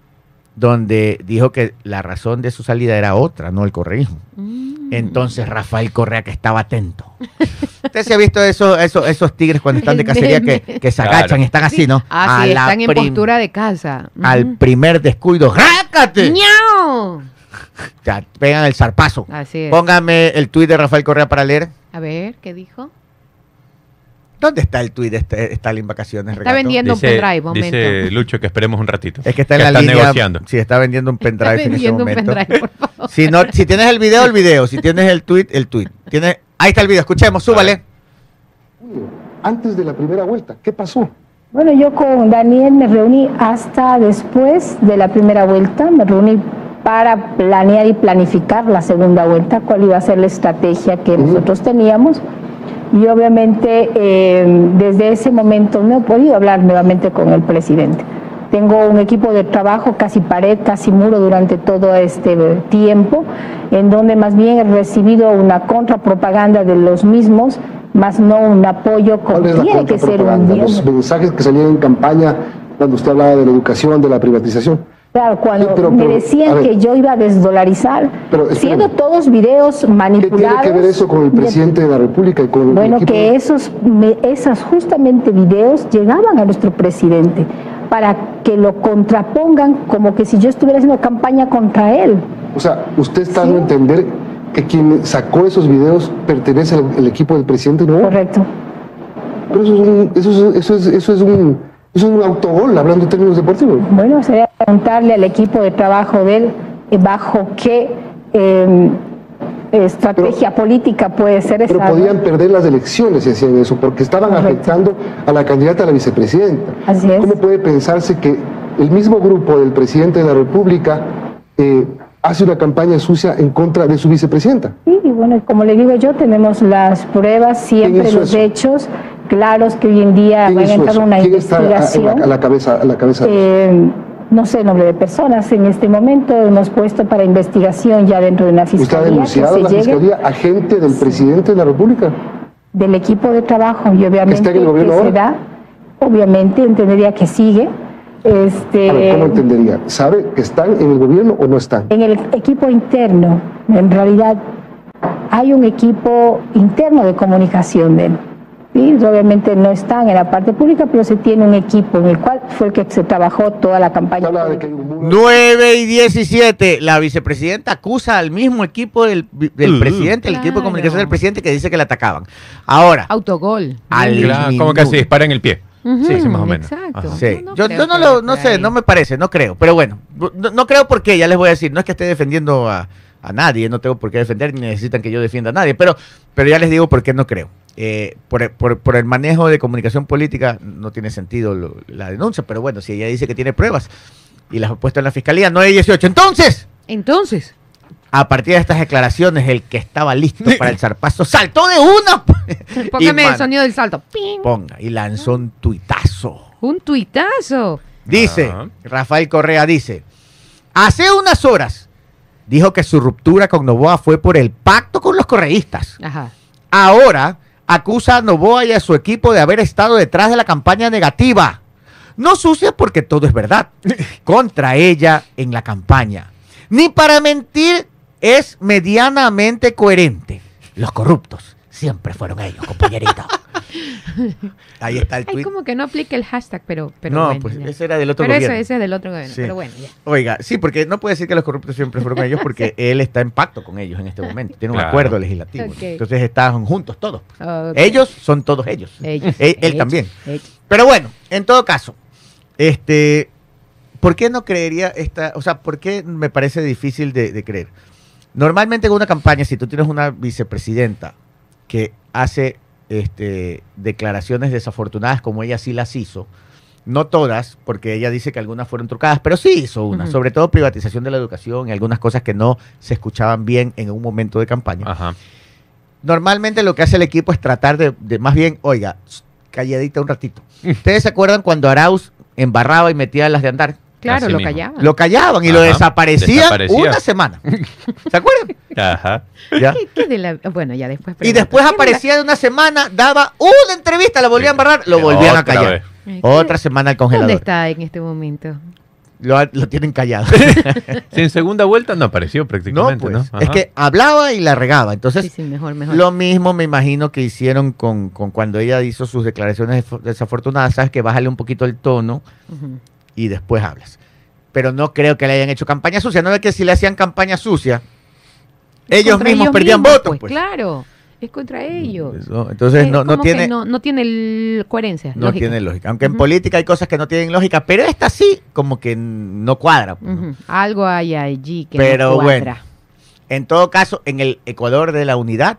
Speaker 1: Donde dijo que la razón de su salida era otra, no el correísmo.
Speaker 2: Mm.
Speaker 1: Entonces Rafael Correa que estaba atento. Usted se ha visto eso, eso- esos tigres cuando están de cacería que, que se
Speaker 3: Claro.
Speaker 1: agachan, están así, ¿no?
Speaker 2: Ah, sí, están en postura de casa.
Speaker 1: Al primer descuido, ¡rácate!
Speaker 2: ¡Ñao!
Speaker 1: Ya, pegan el zarpazo.
Speaker 2: Así es.
Speaker 1: Póngame el tuit de Rafael Correa para leer.
Speaker 2: A ver, ¿qué dijo?
Speaker 1: ¿Dónde está el tuit de este, Stalin Vacaciones?
Speaker 2: Está
Speaker 1: Regato?
Speaker 2: vendiendo un pendrive, momento.
Speaker 3: dice Lucho que esperemos un ratito.
Speaker 1: Es que está en
Speaker 3: Que
Speaker 1: la
Speaker 3: está
Speaker 1: línea.
Speaker 3: negociando.
Speaker 1: Sí, está vendiendo un pendrive
Speaker 2: Está
Speaker 1: en ese
Speaker 2: vendiendo un
Speaker 1: momento.
Speaker 2: pendrive, por favor.
Speaker 1: Si, no, si tienes el video, el video. Si tienes el tweet, el tweet. Tiene, ahí está el video. Escuchemos, súbale.
Speaker 5: antes de la primera vuelta. ¿Qué pasó?
Speaker 6: Bueno, yo con Daniel me reuní hasta después de la primera vuelta, me reuní para planear y planificar la segunda vuelta, cuál iba a ser la estrategia que nosotros teníamos. Y obviamente eh, desde ese momento no he podido hablar nuevamente con el presidente. Tengo un equipo de trabajo, casi pared, casi muro durante todo este tiempo, en donde más bien he recibido una contrapropaganda de los mismos, más no un apoyo como
Speaker 5: ¿Cuál es la
Speaker 6: tiene que ser un.
Speaker 5: Los mensajes que salían en campaña cuando usted hablaba de la educación, de la privatización.
Speaker 6: Claro, cuando
Speaker 5: Sí, pero-
Speaker 6: me
Speaker 5: pero,
Speaker 6: decían
Speaker 5: ver.
Speaker 6: que yo iba a desdolarizar,
Speaker 5: Pero,
Speaker 6: siendo todos videos
Speaker 5: ¿Qué
Speaker 6: manipulados.
Speaker 5: tiene que ver eso con el
Speaker 6: de-
Speaker 5: presidente de la República y con el
Speaker 6: Bueno,
Speaker 5: equipo?
Speaker 6: que esos, me- esas justamente videos llegaban a nuestro presidente para que lo contrapongan como que si yo estuviera haciendo campaña contra él.
Speaker 5: O sea, usted está
Speaker 6: Sí.
Speaker 5: dando a entender que quien sacó esos videos pertenece al al equipo del presidente, ¿no?
Speaker 6: Correcto.
Speaker 5: Pero eso es un, eso es, eso es, eso es un, es un autogol, hablando en términos deportivos.
Speaker 6: Bueno, sería preguntarle al equipo de trabajo de él eh, bajo qué eh, estrategia política puede ser esa.
Speaker 5: Pero podían perder las elecciones si hacían eso, porque estaban
Speaker 6: Correcto.
Speaker 5: afectando a la candidata a la vicepresidenta.
Speaker 6: Así es.
Speaker 5: ¿Cómo puede pensarse que el mismo grupo del presidente de la República eh, hace una campaña sucia en contra de su vicepresidenta?
Speaker 6: Sí, y bueno, como le digo yo, tenemos las pruebas, siempre los
Speaker 5: eso?
Speaker 6: hechos claros que hoy en día
Speaker 5: ¿Quién
Speaker 6: van a entrar una
Speaker 5: ¿Quién está a- a,
Speaker 6: investigación.
Speaker 5: la, a la cabeza? A la cabeza?
Speaker 6: Eh, no sé el nombre de personas en este momento, hemos puesto para investigación ya dentro de una
Speaker 5: ¿Usted ha
Speaker 6: fiscalía
Speaker 5: denunciado a
Speaker 6: se
Speaker 5: la
Speaker 6: llegue
Speaker 5: fiscalía agente del presidente de la República?
Speaker 6: del equipo de trabajo y obviamente
Speaker 5: ¿Está en el gobierno
Speaker 6: que se
Speaker 5: ahora?
Speaker 6: da, obviamente entendería que sigue. Este,
Speaker 5: A ver, ¿cómo entendería? ¿Sabe que están en el gobierno o no están?
Speaker 6: En el equipo interno, en realidad, hay un equipo interno de comunicación de él. Obviamente no están en la parte pública, pero se tiene un equipo en el cual fue el que se trabajó toda la campaña.
Speaker 5: habla de que hay un muro.
Speaker 1: 9 y 17. La vicepresidenta acusa al mismo equipo del, del
Speaker 3: Uh.
Speaker 1: presidente, el equipo de comunicación del presidente, que dice que le atacaban. Ahora,
Speaker 2: Autogol.
Speaker 1: al
Speaker 3: como que se dispara en el pie. Sí, sí, más o menos.
Speaker 2: Exacto.
Speaker 1: Sí.
Speaker 2: No, no
Speaker 1: yo no lo, no sé, no me parece, no creo. Pero bueno, no, no creo por qué, ya les voy a decir. No es que esté defendiendo a, a nadie, no tengo por qué defender, ni necesitan que yo defienda a nadie. Pero, pero ya les digo por qué no creo. Eh, por, por- por el manejo de comunicación política no tiene sentido lo- la denuncia, pero bueno, si ella dice que tiene pruebas y las ha puesto en la fiscalía, 9 y 18. Entonces,
Speaker 2: Entonces,
Speaker 1: a partir de estas declaraciones, el que estaba listo para el zarpazo saltó de una. Y,
Speaker 2: Póngame el sonido del salto. ¡Ping!
Speaker 1: Ponga, y lanzó un tuitazo.
Speaker 2: Un tuitazo.
Speaker 1: Dice,
Speaker 3: Ajá.
Speaker 1: Rafael Correa dice, hace unas horas dijo que su ruptura con Novoa fue por el pacto con los correístas.
Speaker 2: Ajá.
Speaker 1: Ahora acusa a Novoa y a su equipo de haber estado detrás de la campaña negativa. No sucia porque todo es verdad. Contra ella en la campaña. Ni para mentir es medianamente coherente. Los corruptos siempre fueron ellos, compañerito. Ahí está el
Speaker 2: Ay,
Speaker 1: tweet.
Speaker 2: como que no aplica el hashtag, pero, pero
Speaker 1: no,
Speaker 2: bueno,
Speaker 1: pues
Speaker 2: ya.
Speaker 1: ese era del otro
Speaker 2: Pero eso,
Speaker 1: gobierno.
Speaker 2: ese es del otro gobierno.
Speaker 1: Sí.
Speaker 2: Pero bueno, ya.
Speaker 1: Oiga, sí, porque no puede decir que los corruptos siempre fueron ellos porque él está en pacto con ellos en este momento. Tiene un
Speaker 3: Claro.
Speaker 1: acuerdo legislativo. Entonces están juntos todos. Ellos son todos ellos.
Speaker 2: Ellos,
Speaker 1: Él, él
Speaker 2: ellos,
Speaker 1: también.
Speaker 2: ellos.
Speaker 1: Pero bueno, en todo caso, este, ¿por qué no creería esta, o sea, por qué me parece difícil de, de creer? Normalmente en una campaña, si tú tienes una vicepresidenta que hace este, declaraciones desafortunadas como ella sí las hizo, no todas, porque ella dice que algunas fueron trucadas, pero sí hizo una, sobre todo privatización de la educación y algunas cosas que no se escuchaban bien en un momento de campaña.
Speaker 3: Ajá.
Speaker 1: Normalmente lo que hace el equipo es tratar de, de más bien, oiga, calladita un ratito. ¿Ustedes se acuerdan cuando Arauz embarraba y metía las de andar?
Speaker 2: Claro,
Speaker 3: Así
Speaker 2: lo
Speaker 3: mismo.
Speaker 2: callaban.
Speaker 1: Lo callaban y lo desaparecían
Speaker 3: desaparecía.
Speaker 1: una semana. ¿Se acuerdan?
Speaker 3: Ajá.
Speaker 1: Ya.
Speaker 2: ¿Qué- qué de la- Bueno, ya después.
Speaker 1: Y después
Speaker 2: ¿Qué de la-
Speaker 1: aparecía de una semana, daba una entrevista, la volvían a embarrar, lo volvían a callar.
Speaker 3: vez.
Speaker 1: Otra semana al
Speaker 2: ¿Dónde
Speaker 1: congelador.
Speaker 2: está en este momento?
Speaker 1: Lo, lo tienen callado.
Speaker 3: Sí, en segunda vuelta no apareció
Speaker 1: no,
Speaker 3: prácticamente,
Speaker 1: pues.
Speaker 3: ¿no?
Speaker 1: Es que hablaba y la regaba. Entonces,
Speaker 2: Sí, sí, mejor, mejor.
Speaker 1: Lo mismo me imagino que hicieron con, con cuando ella hizo sus declaraciones desafortunadas. Sabes que bájale un poquito el tono. Y después hablas. Pero no creo que le hayan hecho campaña sucia. No es que si le hacían campaña sucia, ellos mismos perdían
Speaker 2: mismos,
Speaker 1: votos. Pues.
Speaker 2: Claro, es contra ellos.
Speaker 1: Eso, Entonces
Speaker 2: Eh,
Speaker 1: no, no tiene,
Speaker 2: no, no tiene el- coherencia.
Speaker 1: no
Speaker 2: lógica.
Speaker 1: tiene lógica. Aunque en política hay cosas que no tienen lógica, pero esta sí como que no cuadra. pues.
Speaker 2: Algo hay allí que
Speaker 1: Pero
Speaker 2: no
Speaker 1: bueno.
Speaker 2: cuadra.
Speaker 1: En todo caso, en el Ecuador de la unidad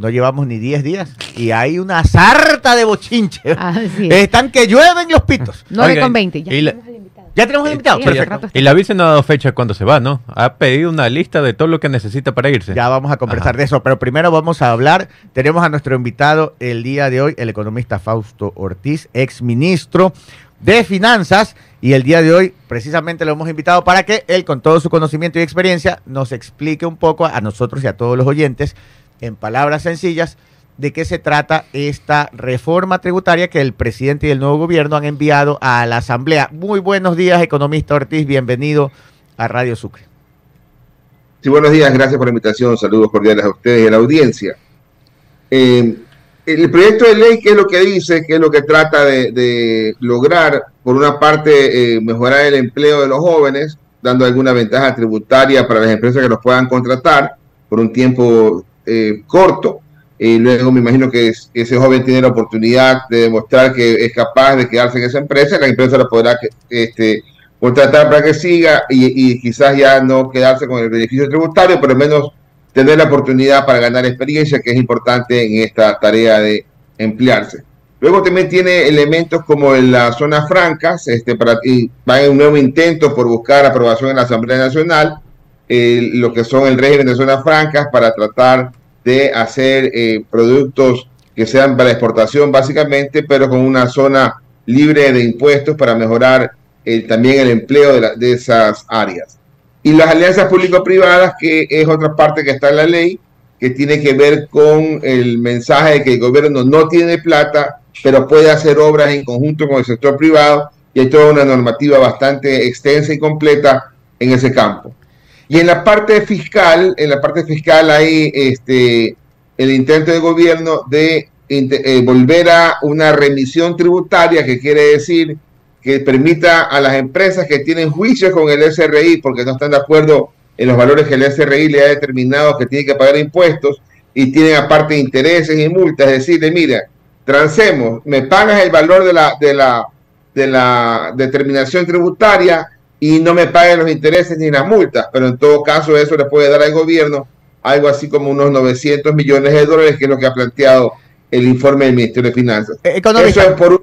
Speaker 1: no llevamos ni 10 días y hay una sarta de.
Speaker 2: Así es.
Speaker 1: Están que llueven los pitos.
Speaker 2: 9
Speaker 3: Oiga,
Speaker 2: con 20. Ya
Speaker 3: la-
Speaker 2: tenemos al invitado.
Speaker 1: Ya tenemos un invitado.
Speaker 2: Sí,
Speaker 1: Perfecto.
Speaker 3: Y la vice no ha dado fecha cuando se va, ¿no? Ha pedido una lista de todo lo que necesita para irse.
Speaker 1: Ya vamos a conversar
Speaker 3: Ajá.
Speaker 1: de eso, pero primero vamos a hablar. Tenemos a nuestro invitado el día de hoy, el economista Fausto Ortiz, ex ministro de Finanzas. Y el día de hoy, precisamente, lo hemos invitado para que él, con todo su conocimiento y experiencia, nos explique un poco a nosotros y a todos los oyentes, en palabras sencillas, de qué se trata esta reforma tributaria que el presidente y el nuevo gobierno han enviado a la Asamblea. Muy buenos días, economista Ortiz. Bienvenido a Radio Sucre.
Speaker 7: Sí, buenos días, gracias por la invitación, saludos cordiales a ustedes y a la audiencia. Eh, el proyecto de ley, ¿qué es lo que dice? ¿Qué es lo que trata de, lograr? Por una parte, eh, mejorar el empleo de los jóvenes, dando alguna ventaja tributaria para las empresas que los puedan contratar por un tiempo eh, corto. Y luego me imagino que es- ese joven tiene la oportunidad de demostrar que es capaz de quedarse en esa empresa, la empresa lo podrá este, contratar para que siga y, y quizás ya no quedarse con el beneficio tributario, pero al menos tener la oportunidad para ganar experiencia, que es importante en esta tarea de emplearse. Luego también tiene elementos como en las zonas francas, este, para, y va en un nuevo intento por buscar aprobación en la Asamblea Nacional, eh, lo que son el régimen de zonas francas para tratar de hacer eh, productos que sean para exportación básicamente, pero con una zona libre de impuestos para mejorar eh, también el empleo de, la- de esas áreas. Y las alianzas público-privadas, que es otra parte que está en la ley, que tiene que ver con el mensaje de que el gobierno no tiene plata, pero puede hacer obras en conjunto con el sector privado, y hay toda una normativa bastante extensa y completa en ese campo. Y en la parte fiscal, en la parte fiscal hay este, el intento del gobierno de eh, volver a una remisión tributaria, que quiere decir que permita a las empresas que tienen juicios con el SRI porque no están de acuerdo en los valores que el SRI le ha determinado que tienen que pagar impuestos y tienen aparte intereses y multas, decirle, mira, transemos, me pagas el valor de la, de la, de la determinación tributaria y no me paguen los intereses ni las multas, pero en todo caso eso le puede dar al gobierno algo así como unos 900 millones de dólares, que es lo que ha planteado el informe del Ministerio de Finanzas.
Speaker 1: Eh, Economista,
Speaker 7: Eso es por una...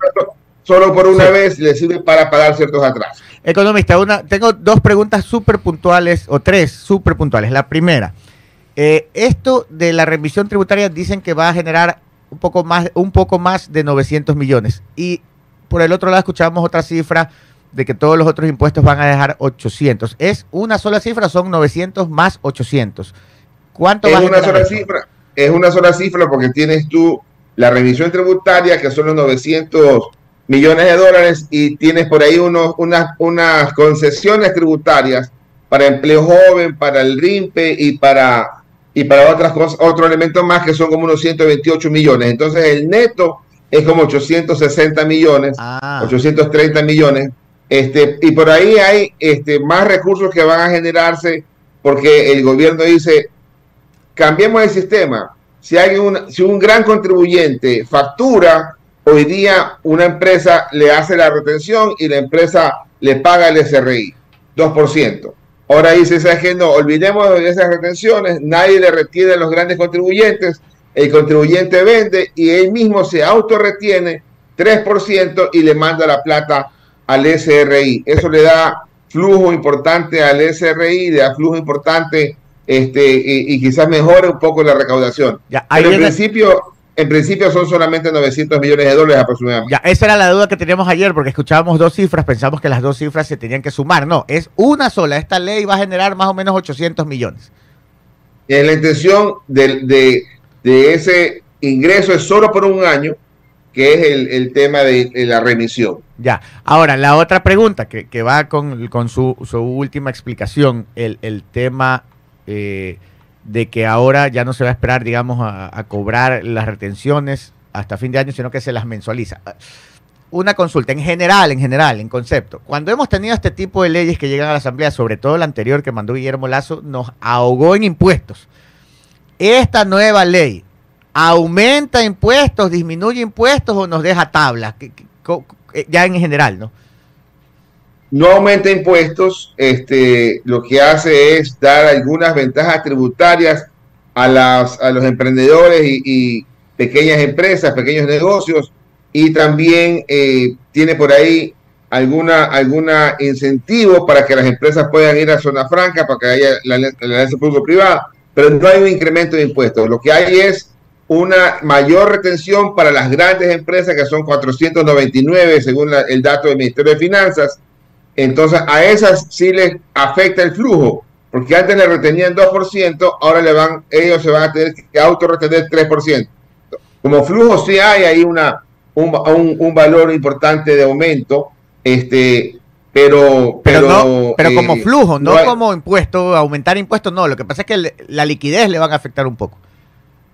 Speaker 7: solo por una
Speaker 1: Sí.
Speaker 7: vez le sirve para pagar ciertos atrasos.
Speaker 1: Economista, una, tengo dos preguntas súper puntuales, o tres súper puntuales. La primera, eh, esto de la remisión tributaria dicen que va a generar un poco más, un poco más de 900 millones. Y por el otro lado escuchamos otra cifra de que todos los otros impuestos van a dejar 800. ¿Es una sola cifra son 900 más 800? ¿Cuánto
Speaker 7: Es
Speaker 1: a
Speaker 7: una
Speaker 1: generar
Speaker 7: sola cifra, es una sola cifra porque tienes tú la remisión tributaria, que son los 900 millones de dólares, y tienes por ahí unos, unas, unas concesiones tributarias para empleo joven, para el RIMPE y para, y para otras cosas, otro elemento más que son como unos 128 millones. Entonces el neto es como 860 millones.
Speaker 1: Ah,
Speaker 7: 830 millones. Este, y por ahí hay este, más recursos que van a generarse porque el gobierno dice, cambiemos el sistema. Si hay un, si un gran contribuyente factura, hoy día una empresa le hace la retención y la empresa le paga el SRI, 2%. Ahora dice, ¿sabes qué? No, olvidemos de esas retenciones, nadie le retiene a los grandes contribuyentes, el contribuyente vende y él mismo se autorretiene 3% y le manda la plata al SRI. Eso le da flujo importante al SRI, le da flujo importante este, y, y quizás mejore un poco la recaudación.
Speaker 1: Ya,
Speaker 7: Pero en principio, en principio son solamente 900 millones de dólares aproximadamente.
Speaker 1: Ya, esa era la duda que teníamos ayer porque escuchábamos dos cifras, pensamos que las dos cifras se tenían que sumar. No, es una sola. Esta ley va a generar más o menos 800 millones.
Speaker 7: La intención de, de- de ese ingreso es solo por un año, que es el, tema de, la remisión.
Speaker 1: Ya, ahora la otra pregunta que, va con, su, última explicación, el, el tema eh, de que ahora ya no se va a esperar, digamos, a, a cobrar las retenciones hasta fin de año, sino que se las mensualiza. Una consulta, en general, en general, en concepto. Cuando hemos tenido este tipo de leyes que llegan a la Asamblea, sobre todo la anterior que mandó Guillermo Lazo, nos ahogó en impuestos. Esta nueva ley aumenta impuestos, disminuye impuestos o nos deja tablas, eh, ya en general, ¿no?
Speaker 7: No aumenta impuestos, este, lo que hace es dar algunas ventajas tributarias a, las, a los emprendedores y, pequeñas empresas, pequeños negocios, y también eh, tiene por ahí alguna, alguna incentivo para que las empresas puedan ir a zona franca, para que haya la alianza público-privada, pero no hay un incremento de impuestos. Lo que hay es una mayor retención para las grandes empresas, que son 499 según la- el dato del Ministerio de Finanzas. Entonces, a esas sí les afecta el flujo, porque antes le retenían 2%, ahora le van, ellos se van a tener que autorretener 3%. Como flujo sí hay ahí una, un, un- un valor importante de aumento, este, pero,
Speaker 1: Pero,
Speaker 7: pero,
Speaker 1: no, pero como
Speaker 7: eh,
Speaker 1: flujo, no,
Speaker 7: hay-
Speaker 1: como impuesto, aumentar impuestos, no. Lo que pasa es que la liquidez le van a afectar un poco.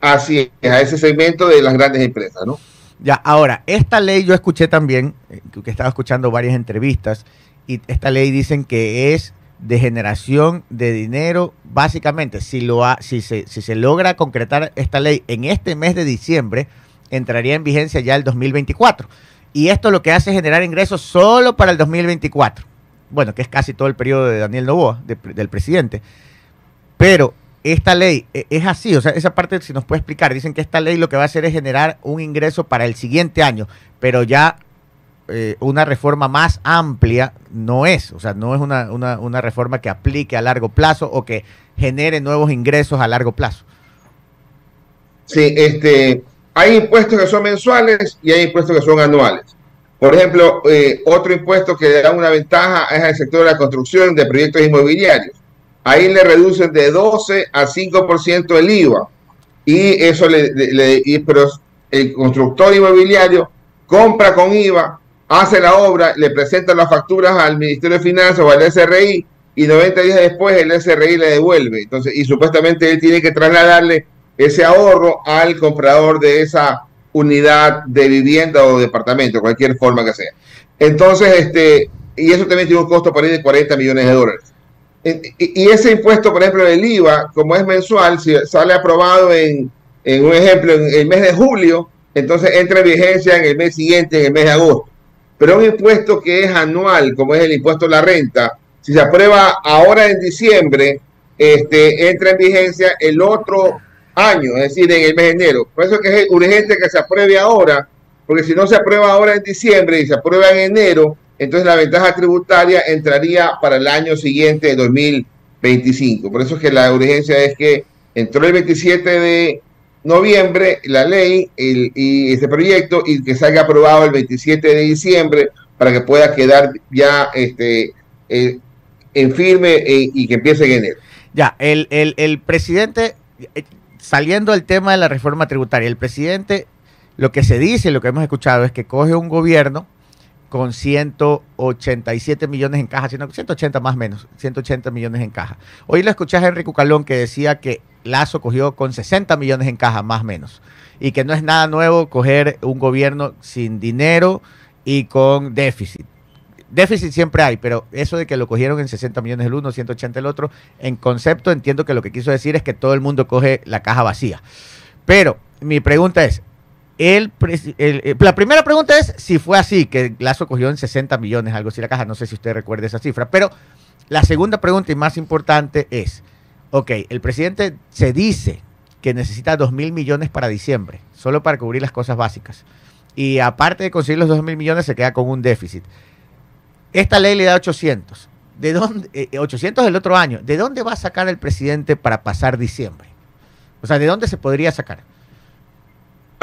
Speaker 7: Así es, a ese segmento de las grandes empresas, ¿no?
Speaker 1: Ya, ahora, esta ley yo escuché también, eh, que estaba escuchando varias entrevistas, y esta ley dicen que es de generación de dinero, básicamente, si, lo ha- si, se, si se logra concretar esta ley en este mes de diciembre, entraría en vigencia ya el 2024. Y esto lo que hace es generar ingresos solo para el 2024. Bueno, que es casi todo el periodo de Daniel Novoa, de- del presidente. Pero esta ley eh, es así, o sea, esa parte si nos puede explicar, dicen que esta ley lo que va a hacer es generar un ingreso para el siguiente año, pero ya eh, una reforma más amplia no es, o sea, no es una, una, una reforma que aplique a largo plazo o que genere nuevos ingresos a largo plazo.
Speaker 7: Sí, este, hay impuestos que son mensuales y hay impuestos que son anuales. Por ejemplo, eh, otro impuesto que le da una ventaja es al sector de la construcción de proyectos inmobiliarios. Ahí le reducen de 12 a 5% el IVA. Y eso le, y- pero el constructor inmobiliario compra con IVA, hace la obra, le presenta las facturas al Ministerio de Finanzas o al SRI y 90 días después el SRI le devuelve. Entonces, y supuestamente él tiene que trasladarle ese ahorro al comprador de esa unidad de vivienda o departamento, cualquier forma que sea. Entonces, este, y eso también tiene un costo por ahí de 40 millones de dólares. Y ese impuesto, por ejemplo, del IVA, como es mensual, si sale aprobado en, en un ejemplo, en el mes de julio, entonces entra en vigencia en el mes siguiente, en el mes de agosto. Pero un impuesto que es anual, como es el impuesto a la renta, si se aprueba ahora en diciembre, este, entra en vigencia el otro año, es decir, en el mes de enero. Por eso es que es urgente que se apruebe ahora, porque si no se aprueba ahora en diciembre y se aprueba en enero, entonces la ventaja tributaria entraría para el año siguiente, de 2025. Por eso es que la urgencia es que entró el 27 de noviembre la ley y este proyecto y que salga aprobado el 27 de diciembre para que pueda quedar ya este, eh, en firme eh, y que empiece en enero.
Speaker 1: Ya, el, el, el presidente, eh, saliendo del tema de la reforma tributaria, el presidente, lo que se dice, lo que hemos escuchado es que coge un gobierno con 187 millones en caja, 180 más o menos, 180 millones en caja. Hoy lo escuché a Enrique Calón que decía que Lazo cogió con 60 millones en caja, más o menos, y que no es nada nuevo coger un gobierno sin dinero y con déficit. Déficit siempre hay, pero eso de que lo cogieron en 60 millones el uno, 180 el otro, en concepto entiendo que lo que quiso decir es que todo el mundo coge la caja vacía. Pero mi pregunta es, eh, la primera pregunta es si fue así, que Lazo cogió en 60 millones, algo así la caja, no sé si usted recuerda esa cifra, pero la segunda pregunta y más importante es, ok, el presidente se dice que necesita 2 mil millones para diciembre, solo para cubrir las cosas básicas, y aparte de conseguir los 2 mil millones se queda con un déficit. Esta ley le da 800. ¿De dónde, 800 eh, del otro año. ¿De dónde va a sacar el presidente para pasar diciembre? O sea, ¿de dónde se podría sacar?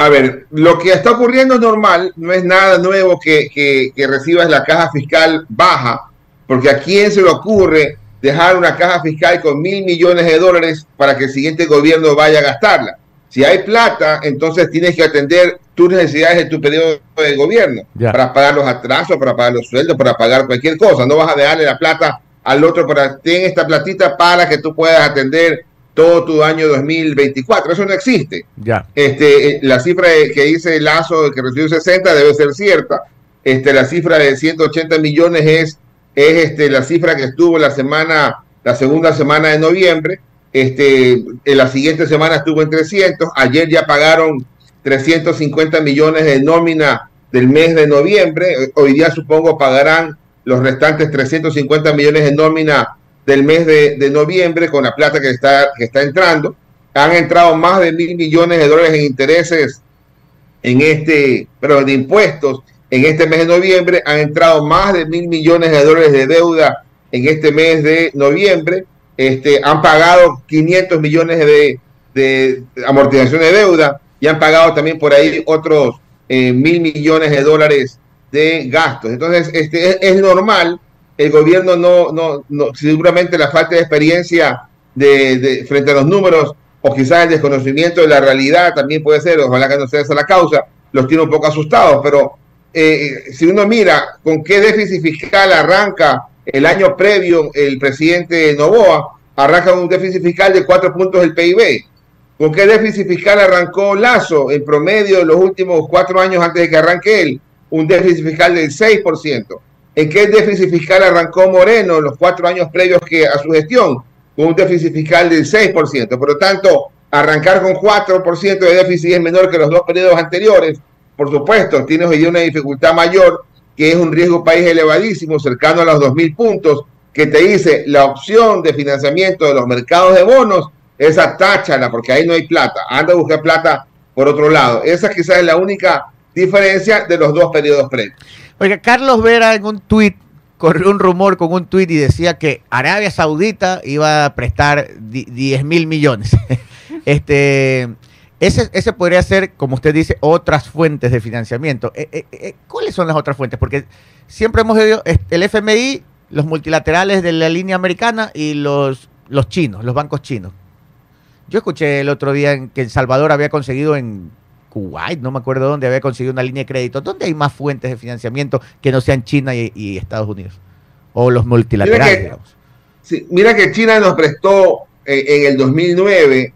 Speaker 7: A ver, lo que está ocurriendo es normal, no es nada nuevo que, que, recibas la caja fiscal baja, porque a quién se le ocurre dejar una caja fiscal con mil millones de dólares para que el siguiente gobierno vaya a gastarla. Si hay plata, entonces tienes que atender tus necesidades de tu periodo de gobierno, para pagar los atrasos, para pagar los sueldos, para pagar cualquier cosa. No vas a dejarle la plata al otro para ten esta platita para que tú puedas atender todo tu año 2024. Eso no existe.
Speaker 1: Ya.
Speaker 7: Este, eh, la cifra que dice Lazo, que recibió 60, debe ser cierta. Este, la cifra de 180 millones es, es este, la cifra que estuvo la semana, la segunda semana de noviembre. Este, en la siguiente semana estuvo en 300. Ayer ya pagaron 350 millones de nómina del mes de noviembre. Hoy día supongo pagarán los restantes 350 millones de nómina del mes de, noviembre con la plata que está, que está entrando. Han entrado más de mil millones de dólares en intereses en este, pero de impuestos en este mes de noviembre. Han entrado más de mil millones de dólares de deuda en este mes de noviembre. Este, han pagado 500 millones de, de amortización de deuda y han pagado también por ahí otros eh, mil millones de dólares de gastos. Entonces, este, es, es normal el gobierno no, no, no, seguramente la falta de experiencia de, frente a los números o quizás el desconocimiento de la realidad también puede ser, ojalá que no sea esa la causa, los tiene un poco asustados, pero eh, si uno mira con qué déficit fiscal arranca el año previo el presidente Novoa, arranca un déficit fiscal de cuatro puntos del PIB. ¿Con qué déficit fiscal arrancó Lazo en promedio de los últimos cuatro años antes de que arranque él? Un déficit fiscal del 6%. ¿En qué déficit fiscal arrancó Moreno en los cuatro años previos que a su gestión? Con un déficit fiscal del 6%. Por lo tanto, arrancar con 4% de déficit es menor que los dos periodos anteriores. Por supuesto, tiene hoy una dificultad mayor, que es un riesgo país elevadísimo, cercano a los 2.000 puntos, que te dice la opción de financiamiento de los mercados de bonos, esa táchala, porque ahí no hay plata. Anda a buscar plata por otro lado. Esa quizás es la única diferencia de los dos periodos previos.
Speaker 1: Oiga, Carlos Vera en un tuit, corrió un rumor con un tuit y decía que Arabia Saudita iba a prestar 10 mil millones. este, ese, ese podría ser, como usted dice, otras fuentes de financiamiento. Eh, eh, eh, ¿Cuáles son las otras fuentes? Porque siempre hemos oído el FMI, los multilaterales de la línea americana y los, los chinos, los bancos chinos. Yo escuché el otro día que El Salvador había conseguido en Kuwait, no me acuerdo dónde, había conseguido una línea de crédito. ¿Dónde hay más fuentes de financiamiento que no sean China y, Estados Unidos? O los multilaterales,
Speaker 7: mira que, mira que China nos prestó eh, en el 2009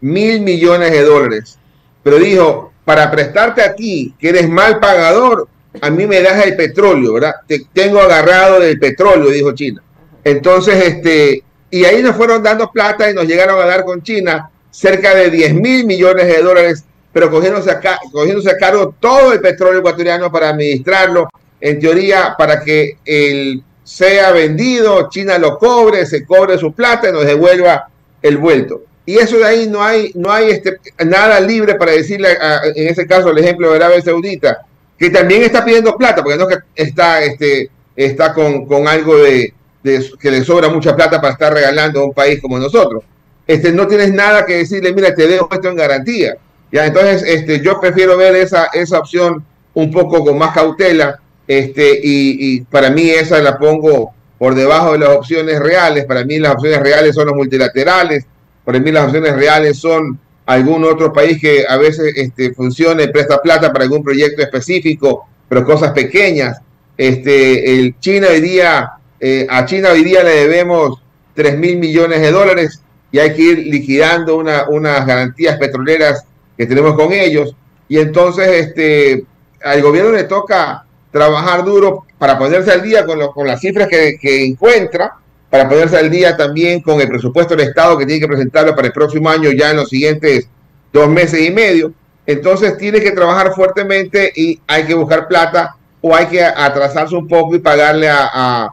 Speaker 7: mil millones de dólares, pero dijo, para prestarte a ti, que eres mal pagador, a mí me das el petróleo, ¿verdad? Te tengo agarrado del petróleo, dijo China. Entonces, este, y ahí nos fueron dando plata y nos llegaron a dar con China cerca de 10 mil millones de dólares pero cogiéndose a, cogiéndose a cargo todo el petróleo ecuatoriano para administrarlo, en teoría, para que él sea vendido, China lo cobre, se cobre su plata y nos devuelva el vuelto. y eso de ahí no hay, no hay este, nada libre para decirle, en ese caso, el ejemplo de Arabia Saudita, que también está pidiendo plata, porque no está, este, está con, con algo de- que le sobra mucha plata para estar regalando a un país como nosotros. Este, no tienes nada que decirle, mira, te dejo esto en garantía. Ya, entonces, este, yo prefiero ver esa, esa opción un poco con más cautela, este, y, para mí esa la pongo por debajo de las opciones reales. Para mí las opciones reales son los multilaterales. Para mí las opciones reales son algún otro país que a veces este, funcione, presta plata para algún proyecto específico, pero cosas pequeñas. Este, el China hoy día, eh, a China hoy día le debemos 3 mil millones de dólares y hay que ir liquidando una, unas garantías petroleras que tenemos con ellos. Y entonces este, al gobierno le toca trabajar duro para ponerse al día con, lo- con las cifras que, encuentra, para ponerse al día también con el presupuesto del Estado que tiene que presentarlo para el próximo año ya en los siguientes dos meses y medio. Entonces tiene que trabajar fuertemente y hay que buscar plata o hay que atrasarse un poco y pagarle a, a,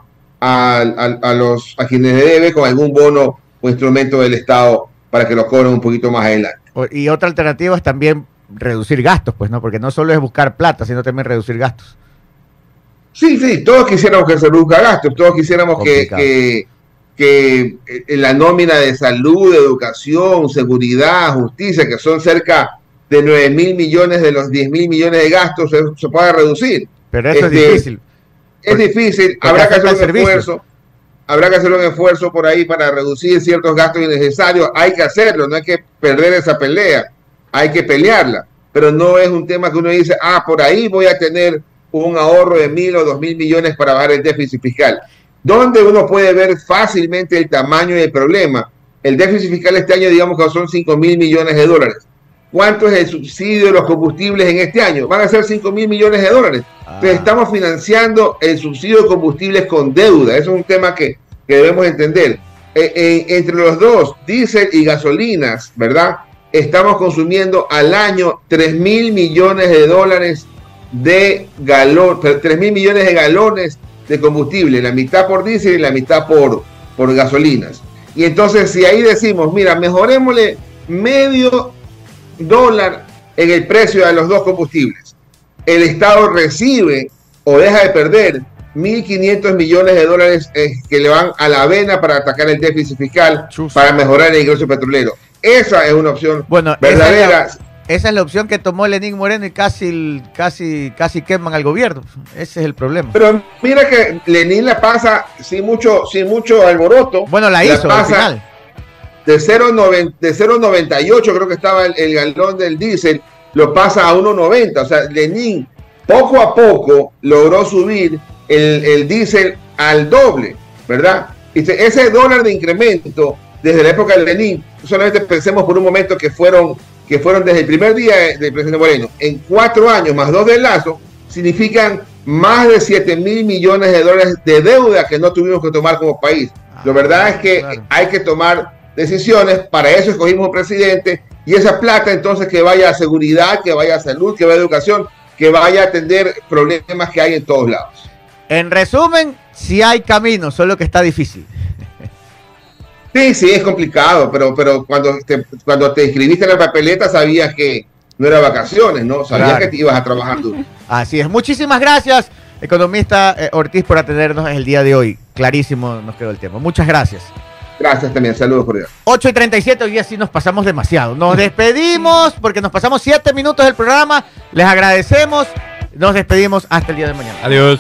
Speaker 7: a, los, a quienes le debe con algún bono o instrumento del Estado para que lo cobren un poquito más adelante.
Speaker 1: Y otra alternativa es también reducir gastos, pues, ¿no? Porque no solo es buscar plata, sino también reducir gastos.
Speaker 7: Sí, sí, todos quisiéramos que se reduzca gastos, todos quisiéramos que, que, que eh, la nómina de salud, educación, seguridad, justicia, que son cerca de 9 mil millones de los 10 mil millones de gastos, se, se pueda reducir.
Speaker 1: Pero eso
Speaker 7: Este,
Speaker 1: es difícil.
Speaker 7: Es difícil, habrá que hacer un esfuerzo, habrá que hacer un esfuerzo por ahí para reducir ciertos gastos innecesarios, hay que hacerlo, no hay que perder esa pelea, hay que pelearla, pero no es un tema que uno dice, ah, por ahí voy a tener un ahorro de mil o dos mil millones para bajar el déficit fiscal. Donde uno puede ver fácilmente el tamaño del problema. El déficit fiscal este año, digamos que son 5 mil millones de dólares. ¿Cuánto es el subsidio de los combustibles en este año? Van a ser 5 mil millones de dólares. Entonces
Speaker 1: Ah.
Speaker 7: estamos financiando el subsidio de combustibles con deuda. Eso es un tema que, que debemos entender. Eh, eh, entre los dos, diésel y gasolinas, ¿verdad? Estamos consumiendo al año 3 mil millones de dólares de galón, 3 mil millones de galones de combustible, la mitad por diésel y la mitad por, por gasolinas. Y entonces si ahí decimos, mira, mejorémosle medio dólar en el precio de los dos combustibles, el Estado recibe o deja de perder 1.500 millones de dólares eh, que le van a la avena para atacar el déficit fiscal,
Speaker 1: Chus.
Speaker 7: para mejorar el ingreso petrolero. Esa es una opción
Speaker 1: Bueno, esa es,
Speaker 7: verdadera.
Speaker 1: la, esa es la opción que tomó Lenín Moreno y casi, casi, casi queman al gobierno. Ese es el problema.
Speaker 7: Pero mira que Lenin la pasa sin mucho, sin mucho alboroto.
Speaker 1: Bueno, la hizo al
Speaker 7: pasa
Speaker 1: final.
Speaker 7: De 0.90 de 0.98 creo que estaba el, el galón del diésel, lo pasa a 1.90. O sea, Lenin poco a poco logró subir el, el diésel al doble, ¿verdad? Y se- ese dólar de incremento desde la época de Lenin, solamente pensemos por un momento que fueron, que fueron desde el primer día del presidente Moreno, en cuatro años más dos de Lazo, significan más de 7 mil millones de dólares de deuda que no tuvimos que tomar como país. La verdad es que
Speaker 1: claro.
Speaker 7: hay que tomar decisiones, para eso escogimos un presidente y esa plata entonces que vaya a seguridad, que vaya a salud, que vaya a educación, que vaya a atender problemas que hay en todos lados.
Speaker 1: En resumen, sí hay camino, solo que está difícil.
Speaker 7: Sí, sí, es complicado, pero, pero cuando, te, cuando te inscribiste en la papeleta sabías que no era vacaciones, ¿no? Sabías
Speaker 1: Claro.
Speaker 7: que te ibas a trabajar duro.
Speaker 1: Así es. Muchísimas gracias, economista eh, Ortiz, por atendernos el día de hoy. Clarísimo nos quedó el tema. Muchas gracias.
Speaker 7: Gracias también, saludos cordiales.
Speaker 1: 8 y 37, hoy día sí nos pasamos demasiado. Nos despedimos porque nos pasamos 7 minutos del programa. Les agradecemos. Nos despedimos hasta el día de mañana.
Speaker 3: Adiós.